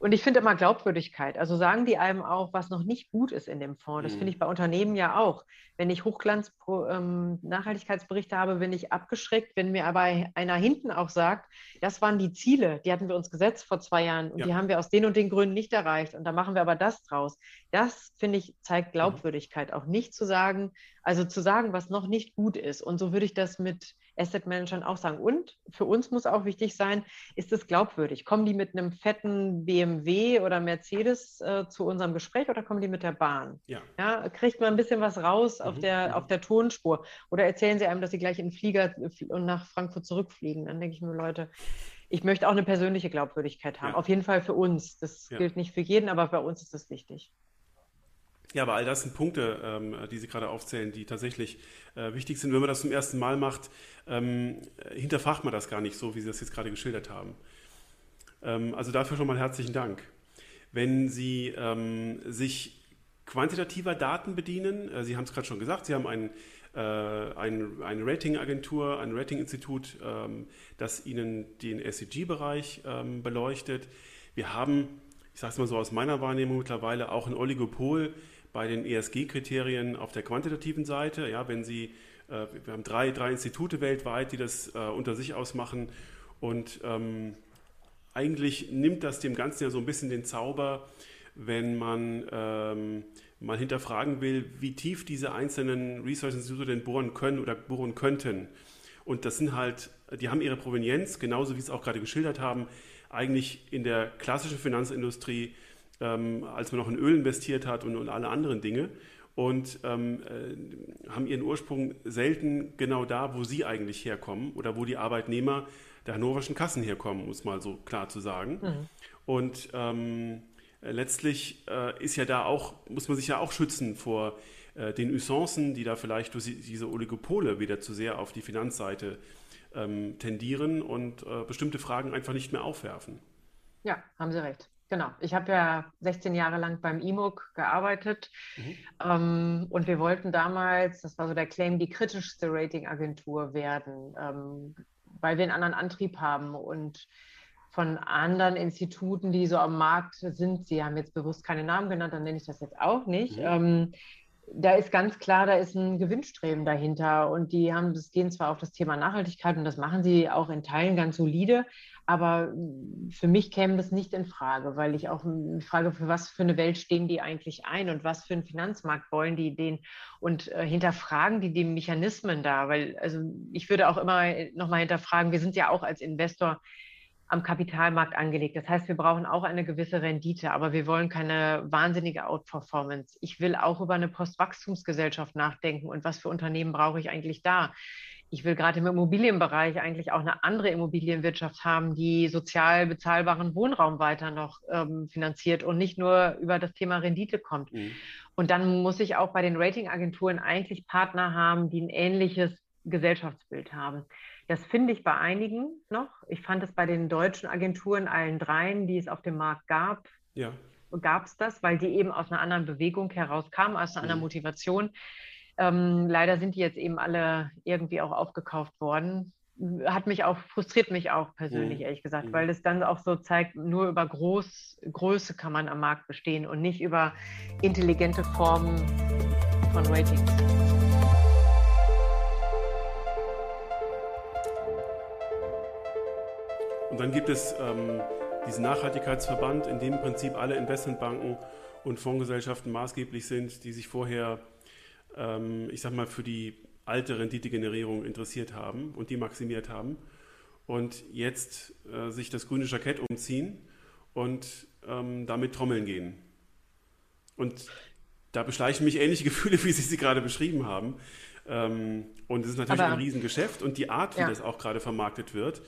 Und ich finde immer Glaubwürdigkeit. Also sagen die einem auch, was noch nicht gut ist in dem Fonds. Das mhm. finde ich bei Unternehmen ja auch. Wenn ich Hochglanz-Nachhaltigkeitsberichte ähm, habe, bin ich abgeschreckt. Wenn mir aber einer hinten auch sagt, das waren die Ziele, die hatten wir uns gesetzt vor zwei Jahren und ja. die haben wir aus den und den Gründen nicht erreicht und da machen wir aber das draus. Das, finde ich, zeigt mhm. Glaubwürdigkeit. Auch nicht zu sagen, also zu sagen, was noch nicht gut ist. Und so würde ich das mit Asset Managern auch sagen. Und für uns muss auch wichtig sein, ist es glaubwürdig? Kommen die mit einem fetten BMW oder Mercedes äh, zu unserem Gespräch oder kommen die mit der Bahn? Ja. ja kriegt man ein bisschen was raus mhm. auf, der, auf der Tonspur? Oder erzählen sie einem, dass sie gleich in den Flieger und nach Frankfurt zurückfliegen? Dann denke ich mir, Leute, ich möchte auch eine persönliche Glaubwürdigkeit haben. Ja. Auf jeden Fall für uns. Das ja. gilt nicht für jeden, aber bei uns ist das wichtig. Ja, aber all das sind Punkte, ähm, die Sie gerade aufzählen, die tatsächlich äh, wichtig sind. Wenn man das zum ersten Mal macht, ähm, hinterfragt man das gar nicht so, wie Sie das jetzt gerade geschildert haben. Ähm, also dafür schon mal herzlichen Dank. Wenn Sie ähm, sich quantitativer Daten bedienen. Äh, Sie haben es gerade schon gesagt, Sie haben ein, äh, ein, eine Ratingagentur, ein Ratinginstitut, ähm, das Ihnen den SEG-Bereich ähm, beleuchtet. Wir haben, ich sage es mal so aus meiner Wahrnehmung mittlerweile, auch ein Oligopol bei den ESG-Kriterien auf der quantitativen Seite. Ja, wenn Sie, äh, wir haben drei, drei Institute weltweit, die das äh, unter sich ausmachen und ähm, eigentlich nimmt das dem Ganzen ja so ein bisschen den Zauber, wenn man ähm, mal hinterfragen will, wie tief diese einzelnen Research-Institute denn bohren können oder bohren könnten. Und das sind halt, die haben ihre Provenienz, genauso wie Sie es auch gerade geschildert haben, eigentlich in der klassischen Finanzindustrie, ähm, als man noch in Öl investiert hat und, und alle anderen Dinge. Und ähm, äh, haben ihren Ursprung selten genau da, wo sie eigentlich herkommen oder wo die Arbeitnehmer der hannoverschen Kassen herkommen, muss mal so klar zu sagen. Mhm. Und ähm, letztlich äh, ist ja da auch, muss man sich ja auch schützen vor äh, den Usancen, die da vielleicht durch diese Oligopole wieder zu sehr auf die Finanzseite ähm, tendieren und äh, bestimmte Fragen einfach nicht mehr aufwerfen. Ja, haben Sie recht. Genau. Ich habe ja 16 Jahre lang beim IMOG gearbeitet mhm. ähm, und wir wollten damals, das war so der Claim, die kritischste Ratingagentur werden. Ähm, weil wir einen anderen Antrieb haben und von anderen Instituten, die so am Markt sind, Sie haben jetzt bewusst keine Namen genannt, dann nenne ich das jetzt auch nicht. Mhm. Ähm, da ist ganz klar, da ist ein Gewinnstreben dahinter. Und die haben, das gehen zwar auf das Thema Nachhaltigkeit und das machen sie auch in Teilen ganz solide, aber für mich käme das nicht in Frage, weil ich auch frage, für was für eine Welt stehen die eigentlich ein und was für einen Finanzmarkt wollen die den und äh, hinterfragen die die Mechanismen da, weil also ich würde auch immer nochmal hinterfragen, wir sind ja auch als Investor am Kapitalmarkt angelegt. Das heißt, wir brauchen auch eine gewisse Rendite, aber wir wollen keine wahnsinnige Outperformance. Ich will auch über eine Postwachstumsgesellschaft nachdenken und was für Unternehmen brauche ich eigentlich da? Ich will gerade im Immobilienbereich eigentlich auch eine andere Immobilienwirtschaft haben, die sozial bezahlbaren Wohnraum weiter noch ähm, finanziert und nicht nur über das Thema Rendite kommt. Mhm. Und dann muss ich auch bei den Ratingagenturen eigentlich Partner haben, die ein ähnliches Gesellschaftsbild haben. Das finde ich bei einigen noch. Ich fand es bei den deutschen Agenturen, allen dreien, die es auf dem Markt gab, ja. gab es das, weil die eben aus einer anderen Bewegung herauskamen, aus einer mhm. anderen Motivation. Ähm, leider sind die jetzt eben alle irgendwie auch aufgekauft worden. Hat mich auch, frustriert mich auch persönlich, mhm. ehrlich gesagt, mhm. weil es dann auch so zeigt, nur über Groß, Größe kann man am Markt bestehen und nicht über intelligente Formen von Ratings. Und dann gibt es ähm, diesen Nachhaltigkeitsverband, in dem im Prinzip alle Investmentbanken und Fondsgesellschaften maßgeblich sind, die sich vorher, ähm, ich sag mal, für die alte Renditegenerierung interessiert haben und die maximiert haben und jetzt äh, sich das grüne Jackett umziehen und ähm, damit trommeln gehen. Und da beschleichen mich ähnliche Gefühle, wie Sie sie gerade beschrieben haben. Ähm, und es ist natürlich Aber, ein Riesengeschäft und die Art, wie ja. das auch gerade vermarktet wird,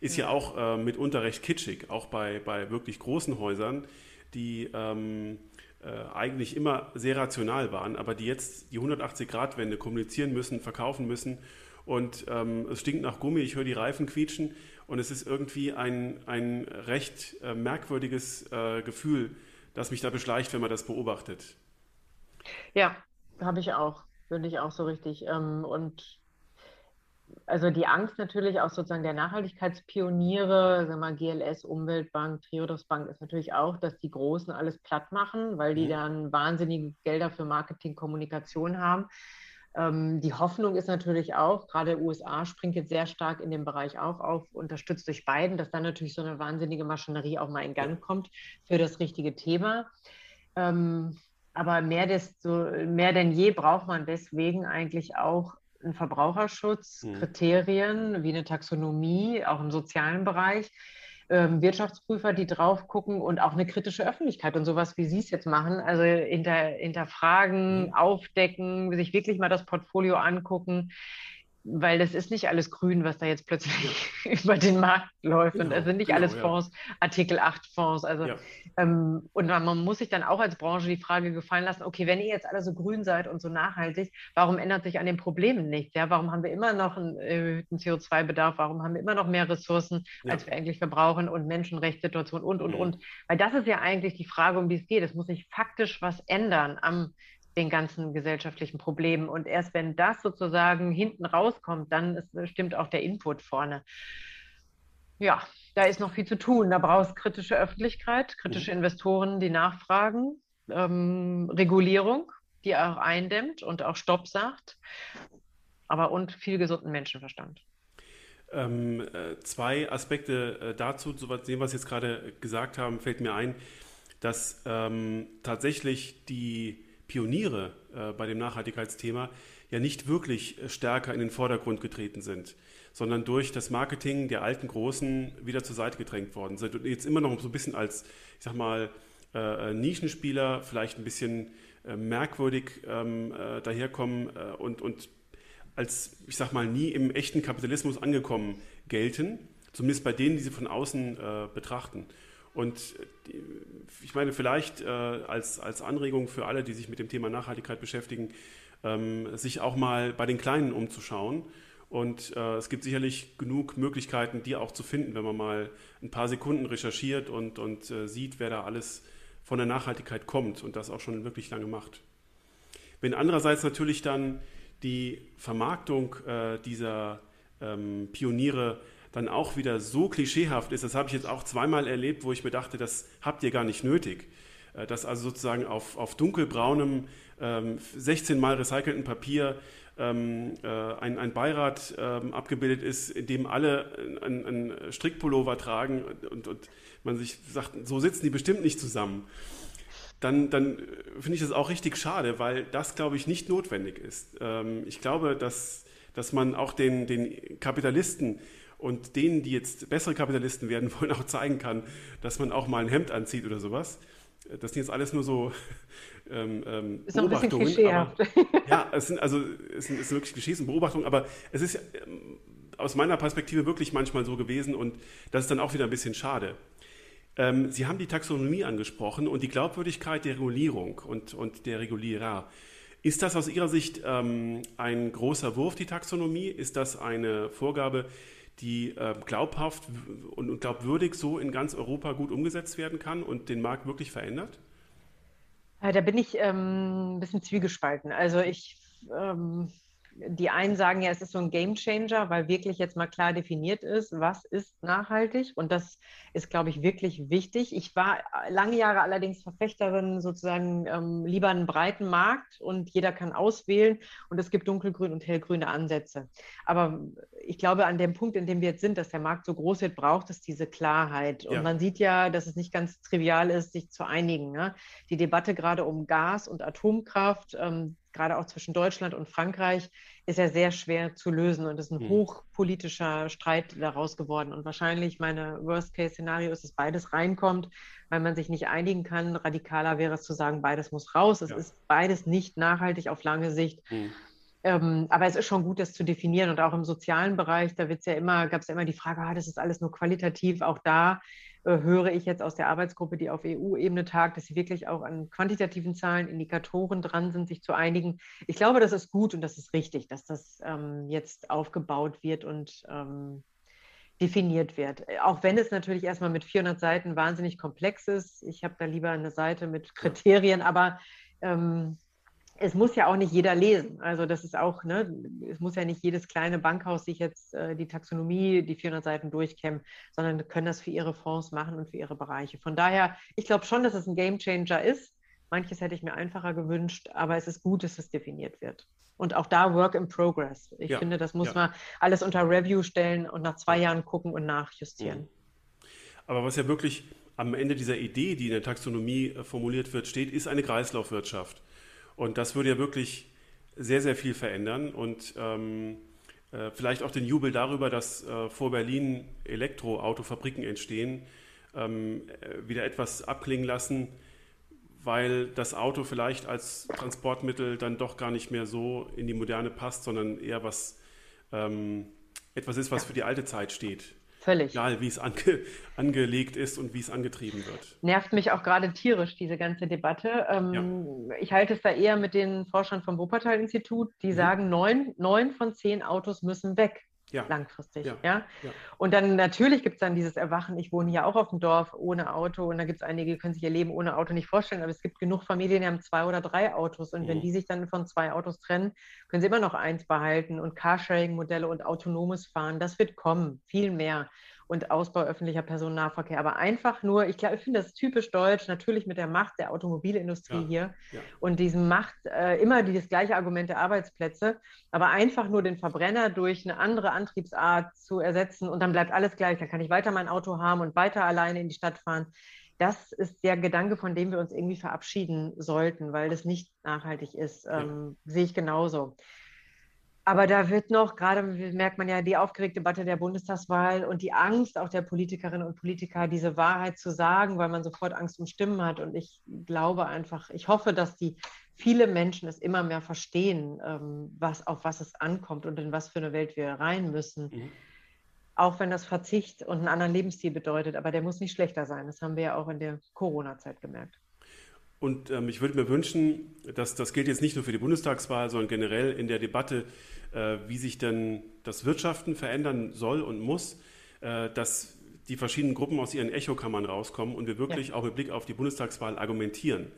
ist ja, ja auch äh, mitunter recht kitschig, auch bei, bei wirklich großen Häusern, die ähm, äh, eigentlich immer sehr rational waren, aber die jetzt die 180-Grad-Wende kommunizieren müssen, verkaufen müssen. Und ähm, es stinkt nach Gummi, ich höre die Reifen quietschen und es ist irgendwie ein, ein recht äh, merkwürdiges äh, Gefühl, das mich da beschleicht, wenn man das beobachtet. Ja, habe ich auch, finde ich auch so richtig. Ähm, und also die Angst natürlich auch sozusagen der Nachhaltigkeitspioniere, sagen wir GLS, Umweltbank, Triodos Bank ist natürlich auch, dass die Großen alles platt machen, weil die mhm. dann wahnsinnige Gelder für Marketing, Kommunikation haben. Ähm, die Hoffnung ist natürlich auch, gerade USA springt jetzt sehr stark in dem Bereich auch auf, unterstützt durch Biden, dass dann natürlich so eine wahnsinnige Maschinerie auch mal in Gang kommt für das richtige Thema. Ähm, aber mehr, desto, mehr denn je braucht man deswegen eigentlich auch einen Verbraucherschutz, mhm. Kriterien wie eine Taxonomie, auch im sozialen Bereich, ähm, Wirtschaftsprüfer, die drauf gucken und auch eine kritische Öffentlichkeit und sowas, wie Sie es jetzt machen, also hinter, hinterfragen, mhm. aufdecken, sich wirklich mal das Portfolio angucken. Weil das ist nicht alles grün, was da jetzt plötzlich ja. über den Markt läuft. Genau, und es sind nicht genau, alles Fonds, ja. Artikel 8 Fonds. Also, ja. ähm, und man, man, muss sich dann auch als Branche die Frage gefallen lassen, okay, wenn ihr jetzt alle so grün seid und so nachhaltig, warum ändert sich an den Problemen nichts? Ja? Warum haben wir immer noch einen erhöhten CO2-Bedarf? Warum haben wir immer noch mehr Ressourcen, als wir eigentlich verbrauchen und Menschenrechtssituation und, und, mhm. und? Weil das ist ja eigentlich die Frage, um die es geht. Es muss sich faktisch was ändern am den ganzen gesellschaftlichen Problemen. Und erst wenn das sozusagen hinten rauskommt, dann ist, stimmt auch der Input vorne. Ja, da ist noch viel zu tun. Da brauchst kritische Öffentlichkeit, kritische mhm. Investoren, die nachfragen, ähm, Regulierung, die auch eindämmt und auch Stopp sagt, aber und viel gesunden Menschenverstand. Ähm, äh, zwei Aspekte äh, dazu, zu dem, was Sie jetzt gerade gesagt haben, fällt mir ein, dass ähm, tatsächlich die Pioniere äh, bei dem Nachhaltigkeitsthema ja nicht wirklich äh, stärker in den Vordergrund getreten sind, sondern durch das Marketing der alten Großen wieder zur Seite gedrängt worden sind und jetzt immer noch so ein bisschen als, ich sag mal, äh, äh Nischenspieler vielleicht ein bisschen äh, merkwürdig ähm, äh, daherkommen und, und als, ich sag mal, nie im echten Kapitalismus angekommen gelten, zumindest bei denen, die sie von außen betrachten. Und äh, ich meine, vielleicht äh, als, als Anregung für alle, die sich mit dem Thema Nachhaltigkeit beschäftigen, ähm, sich auch mal bei den Kleinen umzuschauen. Und äh, es gibt sicherlich genug Möglichkeiten, die auch zu finden, wenn man mal ein paar Sekunden recherchiert und, und äh, sieht, wer da alles von der Nachhaltigkeit kommt und das auch schon wirklich lange macht. Wenn andererseits natürlich dann die Vermarktung äh, dieser ähm, Pioniere dann auch wieder so klischeehaft ist. Das habe ich jetzt auch zweimal erlebt, wo ich mir dachte, das habt ihr gar nicht nötig. Äh, dass also sozusagen auf, auf dunkelbraunem, ähm, 16 mal recycelten Papier ähm, äh, ein, ein Beirat ähm, abgebildet ist, in dem alle einen Strickpullover tragen und, und man sich sagt, so sitzen die bestimmt nicht zusammen dann, dann finde ich das auch richtig schade, weil das, glaube ich, nicht notwendig ist. Ähm, ich glaube, dass, dass man auch den, den Kapitalisten und denen, die jetzt bessere Kapitalisten werden wollen, auch zeigen kann, dass man auch mal ein Hemd anzieht oder sowas. Das sind jetzt alles nur so ähm, ähm, ist Beobachtungen. Ein bisschen aber, ja, es sind also es sind, es sind wirklich Klischees und Beobachtungen, aber es ist ähm, aus meiner Perspektive wirklich manchmal so gewesen und das ist dann auch wieder ein bisschen schade. Ähm, Sie haben die Taxonomie angesprochen und die Glaubwürdigkeit der Regulierung und, und der Regulierer. Ist das aus Ihrer Sicht ähm, ein großer Wurf, die Taxonomie? Ist das eine Vorgabe, die äh, glaubhaft und, glaubwürdig so in ganz Europa gut umgesetzt werden kann und den Markt wirklich verändert? Da bin ich ähm, ein bisschen zwiegespalten. Also ich ähm, die einen sagen ja, es ist so ein Game Changer, weil wirklich jetzt mal klar definiert ist, was ist nachhaltig. Und das ist, glaube ich, wirklich wichtig. Ich war lange Jahre allerdings Verfechterin sozusagen ähm, lieber einen breiten Markt und jeder kann auswählen und es gibt dunkelgrün und hellgrüne Ansätze. Aber ich glaube, an dem Punkt, in dem wir jetzt sind, dass der Markt so groß wird, braucht es diese Klarheit. Und ja. man sieht ja, dass es nicht ganz trivial ist, sich zu einigen. Ne? Die Debatte gerade um Gas und Atomkraft, ähm, gerade auch zwischen Deutschland und Frankreich, ist ja sehr schwer zu lösen und es ist ein hm. hochpolitischer Streit daraus geworden. Und wahrscheinlich, meine Worst-Case-Szenario ist, dass beides reinkommt, weil man sich nicht einigen kann. Radikaler wäre es zu sagen, beides muss raus. Es ja. ist beides nicht nachhaltig auf lange Sicht. Hm. Ähm, aber es ist schon gut, das zu definieren. Und auch im sozialen Bereich, da wird's ja immer, gab es ja immer die Frage, ah, das ist alles nur qualitativ. Auch da äh, höre ich jetzt aus der Arbeitsgruppe, die auf EU-Ebene tagt, dass sie wirklich auch an quantitativen Zahlen, Indikatoren dran sind, sich zu einigen. Ich glaube, das ist gut und das ist richtig, dass das ähm, jetzt aufgebaut wird und ähm, definiert wird. Auch wenn es natürlich erstmal mit 400 Seiten wahnsinnig komplex ist. Ich habe da lieber eine Seite mit Kriterien, aber ähm, es muss ja auch nicht jeder lesen. Also das ist auch, ne, es muss ja nicht jedes kleine Bankhaus sich jetzt äh, die Taxonomie, die 400 Seiten durchkämmen, sondern können das für ihre Fonds machen und für ihre Bereiche. Von daher, ich glaube schon, dass es ein Gamechanger ist. Manches hätte ich mir einfacher gewünscht, aber es ist gut, dass es definiert wird. Und auch da Work in Progress. Ich ja, finde, das muss ja. man alles unter Review stellen und nach zwei Jahren gucken und nachjustieren. Mhm. Aber was ja wirklich am Ende dieser Idee, die in der Taxonomie äh, formuliert wird, steht, ist eine Kreislaufwirtschaft. Und das würde ja wirklich sehr, sehr viel verändern und ähm, äh, vielleicht auch den Jubel darüber, dass äh, vor Berlin Elektroautofabriken entstehen, ähm, äh, wieder etwas abklingen lassen, weil das Auto vielleicht als Transportmittel dann doch gar nicht mehr so in die Moderne passt, sondern eher was ähm, etwas ist, was für die alte Zeit steht. Völlig. Egal, wie es ange angelegt ist und wie es angetrieben wird. Nervt mich auch gerade tierisch, diese ganze Debatte. Ähm, ja. Ich halte es da eher mit den Forschern vom Wuppertal-Institut, die mhm. sagen, neun, neun von zehn Autos müssen weg ja. langfristig. Ja. ja. Ja? Und dann natürlich gibt es dann dieses Erwachen, ich wohne hier auch auf dem Dorf ohne Auto und da gibt es einige, die können sich ihr Leben ohne Auto nicht vorstellen, aber es gibt genug Familien, die haben zwei oder drei Autos und mhm. wenn die sich dann von zwei Autos trennen, können sie immer noch eins behalten und Carsharing-Modelle und autonomes Fahren, das wird kommen, viel mehr und Ausbau öffentlicher Personennahverkehr. Aber einfach nur, ich glaube, ich finde das typisch deutsch, natürlich mit der Macht der Automobilindustrie ja, hier ja. und diesem Macht, äh, immer dieses gleiche Argument der Arbeitsplätze, aber einfach nur den Verbrenner durch eine andere Antriebsart zu ersetzen und dann bleibt alles gleich. Dann kann ich weiter mein Auto haben und weiter alleine in die Stadt fahren. Das ist der Gedanke, von dem wir uns irgendwie verabschieden sollten, weil das nicht nachhaltig ist. Ähm, ja. Sehe ich genauso. Aber da wird noch, gerade merkt man ja die aufgeregte Debatte der Bundestagswahl und die Angst auch der Politikerinnen und Politiker, diese Wahrheit zu sagen, weil man sofort Angst um Stimmen hat. Und ich glaube einfach, ich hoffe, dass die viele Menschen es immer mehr verstehen, ähm, was, auf was es ankommt und in was für eine Welt wir rein müssen. Mhm. Auch wenn das Verzicht und einen anderen Lebensstil bedeutet, aber der muss nicht schlechter sein. Das haben wir ja auch in der Corona-Zeit gemerkt. Und ähm, ich würde mir wünschen, dass das gilt jetzt nicht nur für die Bundestagswahl, sondern generell in der Debatte, äh, wie sich denn das Wirtschaften verändern soll und muss, äh, dass die verschiedenen Gruppen aus ihren Echokammern rauskommen und wir wirklich ja. auch mit Blick auf die Bundestagswahl argumentieren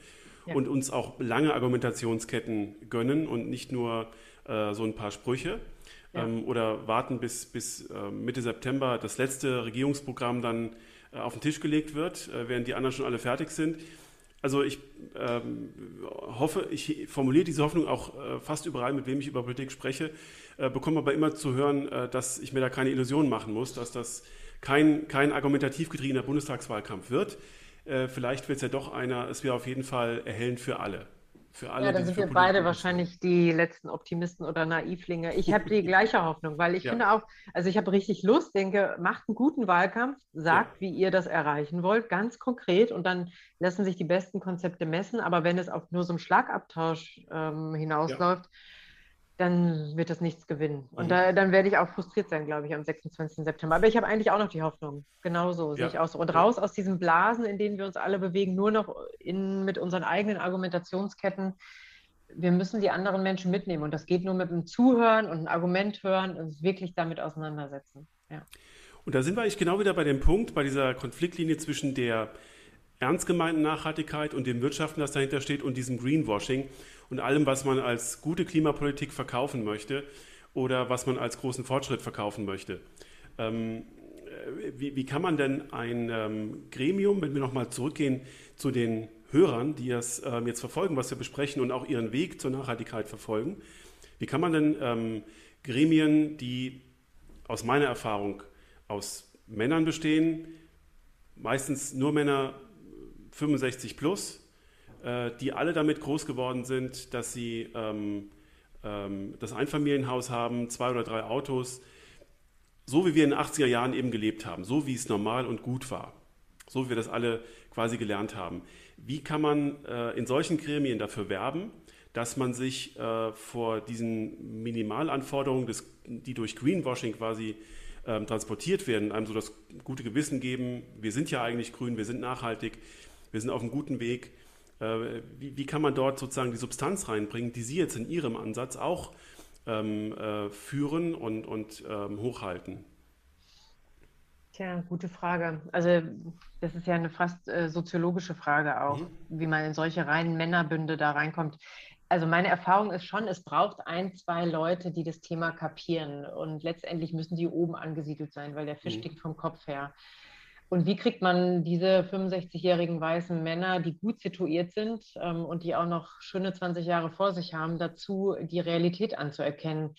ja. und uns auch lange Argumentationsketten gönnen und nicht nur äh, so ein paar Sprüche. Ja. Ähm, oder warten, bis, bis äh, Mitte September das letzte Regierungsprogramm dann äh, auf den Tisch gelegt wird, äh, während die anderen schon alle fertig sind. Also ich ähm, hoffe, ich formuliere diese Hoffnung auch äh, fast überall, mit wem ich über Politik spreche, äh, bekomme aber immer zu hören, äh, dass ich mir da keine Illusionen machen muss, dass das kein, kein argumentativ getriebener Bundestagswahlkampf wird. Äh, vielleicht wird es ja doch einer, es wäre auf jeden Fall erhellend für alle. Für alle, ja, dann sind wir beide wahrscheinlich die letzten Optimisten oder Naivlinge. Ich habe die gleiche Hoffnung, weil ich ja. finde auch, also ich habe richtig Lust, denke, macht einen guten Wahlkampf, sagt, ja. wie ihr das erreichen wollt, ganz konkret und dann lassen sich die besten Konzepte messen. Aber wenn es auf nur so einen Schlagabtausch ähm, hinausläuft, ja dann wird das nichts gewinnen. Und mhm. da, dann werde ich auch frustriert sein, glaube ich, am 26. September. Aber ich habe eigentlich auch noch die Hoffnung. Genauso ja. sehe ich auch so. Und raus aus diesen Blasen, in denen wir uns alle bewegen, nur noch in, mit unseren eigenen Argumentationsketten. Wir müssen die anderen Menschen mitnehmen. Und das geht nur mit dem Zuhören und einem Argument hören und wirklich damit auseinandersetzen. Ja. Und da sind wir eigentlich genau wieder bei dem Punkt, bei dieser Konfliktlinie zwischen der ernst gemeinten Nachhaltigkeit und dem Wirtschaften, das dahinter steht, und diesem Greenwashing und allem, was man als gute Klimapolitik verkaufen möchte oder was man als großen Fortschritt verkaufen möchte. Ähm, äh, wie, wie, kann man denn ein ähm, Gremium, wenn wir nochmal zurückgehen zu den Hörern, die das ähm, jetzt verfolgen, was wir besprechen und auch ihren Weg zur Nachhaltigkeit verfolgen, wie kann man denn ähm, Gremien, die aus meiner Erfahrung aus Männern bestehen, meistens nur Männer 65 plus, äh, die alle damit groß geworden sind, dass sie ähm, ähm, das Einfamilienhaus haben, zwei oder drei Autos, so wie wir in den 80er Jahren eben gelebt haben, so wie es normal und gut war, so wie wir das alle quasi gelernt haben. Wie kann man äh, in solchen Gremien dafür werben, dass man sich äh, vor diesen Minimalanforderungen, des, die durch Greenwashing quasi ähm, transportiert werden, einem so das gute Gewissen geben, wir sind ja eigentlich grün, wir sind nachhaltig, wir sind auf einem guten Weg, wie, wie, kann man dort sozusagen die Substanz reinbringen, die Sie jetzt in Ihrem Ansatz auch ähm, äh, führen und, und ähm, hochhalten? Tja, gute Frage. Also das ist ja eine fast äh, soziologische Frage auch, mhm. wie man in solche reinen Männerbünde da reinkommt. Also meine Erfahrung ist schon, es braucht ein, zwei Leute, die das Thema kapieren. Und letztendlich müssen die oben angesiedelt sein, weil der Fisch mhm. stinkt vom Kopf her. Und wie kriegt man diese 65-jährigen weißen Männer, die gut situiert sind ähm, und die auch noch schöne 20 Jahre vor sich haben, dazu, die Realität anzuerkennen?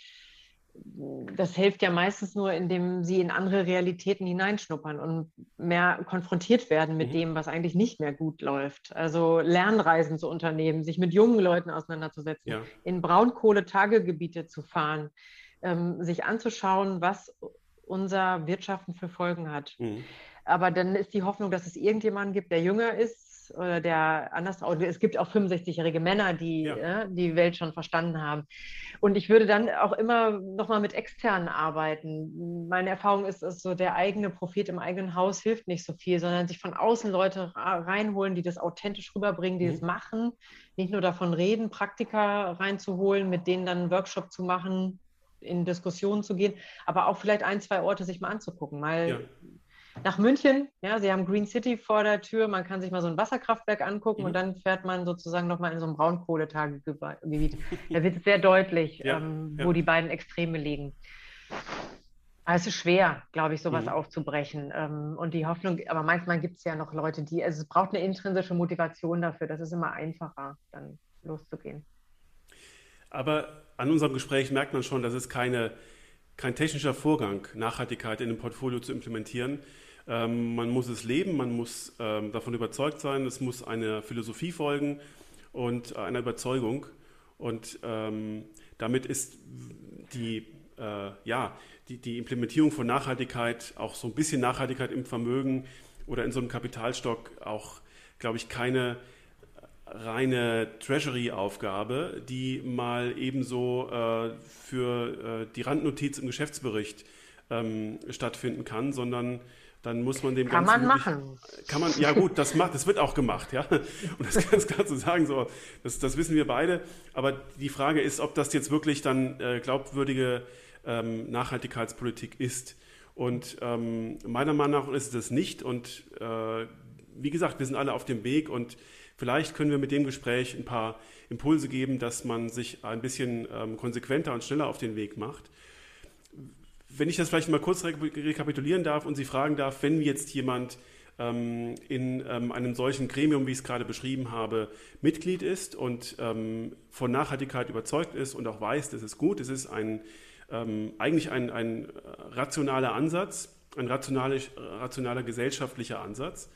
Das hilft ja meistens nur, indem sie in andere Realitäten hineinschnuppern und mehr konfrontiert werden mit mhm. dem, was eigentlich nicht mehr gut läuft. Also Lernreisen zu unternehmen, sich mit jungen Leuten auseinanderzusetzen, ja. in Braunkohletagegebiete zu fahren, ähm, sich anzuschauen, was unser Wirtschaften für Folgen hat. Mhm. Aber dann ist die Hoffnung, dass es irgendjemanden gibt, der jünger ist, oder der anders Es gibt auch 65-jährige Männer, die ja. äh, die Welt schon verstanden haben. Und ich würde dann auch immer nochmal mit externen arbeiten. Meine Erfahrung ist, dass so der eigene Prophet im eigenen Haus hilft nicht so viel, sondern sich von außen Leute reinholen, die das authentisch rüberbringen, die mhm. das machen, nicht nur davon reden, Praktiker reinzuholen, mit denen dann einen Workshop zu machen, in Diskussionen zu gehen, aber auch vielleicht ein, zwei Orte sich mal anzugucken. Mal ja. Nach München, ja, sie haben Green City vor der Tür, man kann sich mal so ein Wasserkraftwerk angucken mhm. und dann fährt man sozusagen nochmal in so ein Braunkohletagegebiet. da wird es sehr deutlich, ja. Ähm, wo die beiden Extreme liegen. Aber es ist schwer, glaube ich, sowas mhm. aufzubrechen. Ähm, und die Hoffnung, aber manchmal gibt es ja noch Leute, die, also es braucht eine intrinsische Motivation dafür. Das ist immer einfacher, dann loszugehen. Aber an unserem Gespräch merkt man schon, dass es keine, kein technischer Vorgang, Nachhaltigkeit in einem Portfolio zu implementieren. Ähm, man muss es leben, man muss ähm, davon überzeugt sein, es muss einer Philosophie folgen und einer Überzeugung. Und ähm, damit ist die, äh, ja, die, die Implementierung von Nachhaltigkeit, auch so ein bisschen Nachhaltigkeit im Vermögen oder in so einem Kapitalstock auch, glaube ich, keine reine Treasury-Aufgabe, die mal ebenso äh, für äh, die Randnotiz im Geschäftsbericht ähm, stattfinden kann, sondern dann muss man dem kann Ganzen. Kann man machen. Kann man, ja gut, das macht, das wird auch gemacht, ja. Und das ganz klar zu sagen, so, das, das wissen wir beide. Aber die Frage ist, ob das jetzt wirklich dann äh, glaubwürdige ähm, Nachhaltigkeitspolitik ist. Und ähm, meiner Meinung nach ist es das nicht. Und äh, wie gesagt, wir sind alle auf dem Weg und Vielleicht können wir mit dem Gespräch ein paar Impulse geben, dass man sich ein bisschen ähm, konsequenter und schneller auf den Weg macht. Wenn ich das vielleicht mal kurz rekapitulieren darf und Sie fragen darf, wenn jetzt jemand ähm, in ähm, einem solchen Gremium, wie ich es gerade beschrieben habe, Mitglied ist und ähm, von Nachhaltigkeit überzeugt ist und auch weiß, das ist gut, es ist ein, ähm, eigentlich ein, ein rationaler Ansatz, ein rationaler, rationaler gesellschaftlicher Ansatz.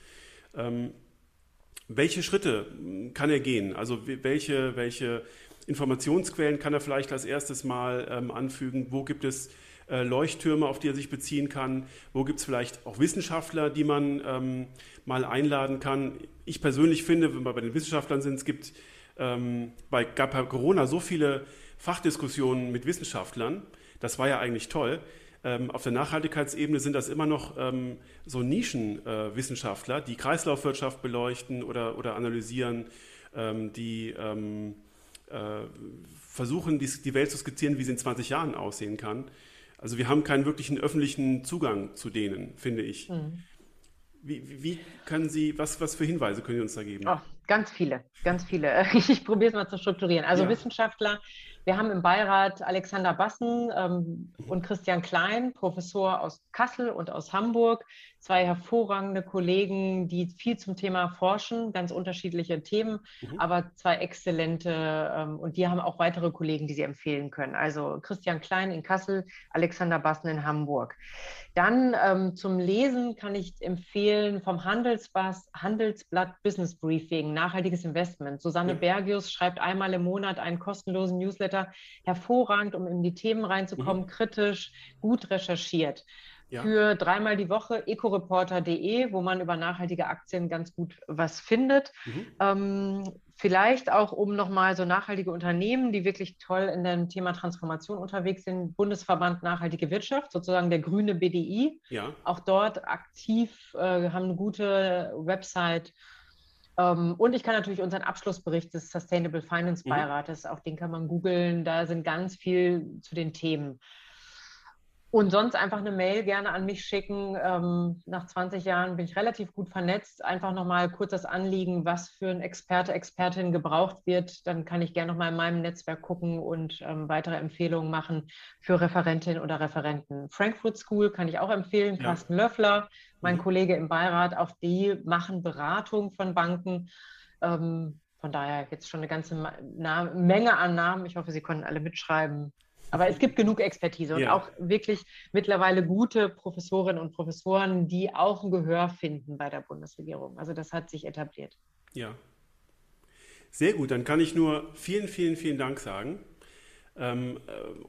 Welche Schritte kann er gehen? Also welche, welche Informationsquellen kann er vielleicht als erstes mal ähm, anfügen? Wo gibt es äh, Leuchttürme, auf die er sich beziehen kann? Wo gibt es vielleicht auch Wissenschaftler, die man ähm, mal einladen kann? Ich persönlich finde, wenn wir bei den Wissenschaftlern sind, es gibt ähm, bei, gab bei Corona so viele Fachdiskussionen mit Wissenschaftlern. Das war ja eigentlich toll. Ähm, auf der Nachhaltigkeitsebene sind das immer noch ähm, so Nischenwissenschaftler, äh, die Kreislaufwirtschaft beleuchten oder, oder analysieren, ähm, die ähm, äh, versuchen, die, die, Welt zu skizzieren, wie sie in 20 Jahren aussehen kann. Also wir haben keinen wirklichen öffentlichen Zugang zu denen, finde ich. Mhm. Wie, wie, können Sie, was, was für Hinweise können Sie uns da geben? Oh, ganz viele, ganz viele. Ich probiere es mal zu strukturieren. Also ja. Wissenschaftler, wir haben im Beirat Alexander Bassen ähm, mhm. und Christian Klein, Professor aus Kassel und aus Hamburg, zwei hervorragende Kollegen, die viel zum Thema forschen, ganz unterschiedliche Themen, mhm. aber zwei exzellente ähm, und die haben auch weitere Kollegen, die sie empfehlen können. Also Christian Klein in Kassel, Alexander Bassen in Hamburg. Dann ähm, zum Lesen kann ich empfehlen vom Handelsblatt Business Briefing, nachhaltiges Investment. Susanne ja. Bergius schreibt einmal im Monat einen kostenlosen Newsletter, hervorragend, um in die Themen reinzukommen, mhm. kritisch, gut recherchiert ja. für dreimal die Woche ecoreporter.de, wo man über nachhaltige Aktien ganz gut was findet. Mhm. Ähm, vielleicht auch, um nochmal so nachhaltige Unternehmen, die wirklich toll in dem Thema Transformation unterwegs sind, Bundesverband Nachhaltige Wirtschaft, sozusagen der grüne BDI. Ja. Auch dort aktiv, äh, haben eine gute Website. Ähm, und ich kann natürlich unseren Abschlussbericht des Sustainable Finance mhm. Beirates, mhm. auch den kann man googeln, da sind ganz viel zu den Themen. Und sonst einfach eine Mail gerne an mich schicken. Ähm, nach 20 Jahren bin ich relativ gut vernetzt. Einfach nochmal kurz das Anliegen, was für ein Experte, Expertin gebraucht wird. Dann kann ich gerne nochmal in meinem Netzwerk gucken und ähm, weitere Empfehlungen machen für Referentinnen oder Referenten. Frankfurt School kann ich auch empfehlen. Ja. Carsten Löffler, mein mhm. Kollege im Beirat, auch die machen Beratung von Banken. Ähm, von daher jetzt schon eine ganze Menge an Namen. Ich hoffe, Sie konnten alle mitschreiben. Aber es gibt genug Expertise und ja. auch wirklich mittlerweile gute Professorinnen und Professoren, die auch ein Gehör finden bei der Bundesregierung. Also das hat sich etabliert. Ja. Sehr gut, dann kann ich nur vielen, vielen, vielen Dank sagen. Ähm,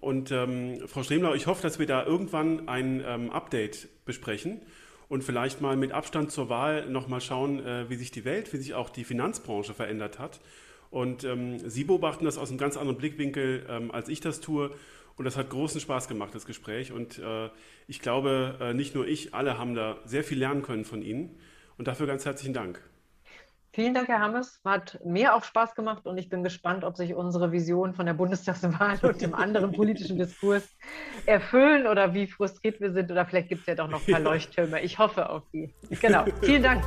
und ähm, Frau Stremlau, ich hoffe, dass wir da irgendwann ein ähm, Update besprechen und vielleicht mal mit Abstand zur Wahl nochmal schauen, äh, wie sich die Welt, wie sich auch die Finanzbranche verändert hat. Und ähm, Sie beobachten das aus einem ganz anderen Blickwinkel, ähm, als ich das tue. Und das hat großen Spaß gemacht, das Gespräch. Und äh, ich glaube, äh, nicht nur ich, alle haben da sehr viel lernen können von Ihnen. Und dafür ganz herzlichen Dank. Vielen Dank, Herr Hammes. Hat mir auch Spaß gemacht und ich bin gespannt, ob sich unsere Vision von der Bundestagswahl und dem anderen politischen Diskurs erfüllen oder wie frustriert wir sind. Oder vielleicht gibt es ja doch noch ein paar Leuchttürme. Ich hoffe auf die. Genau. Vielen Dank.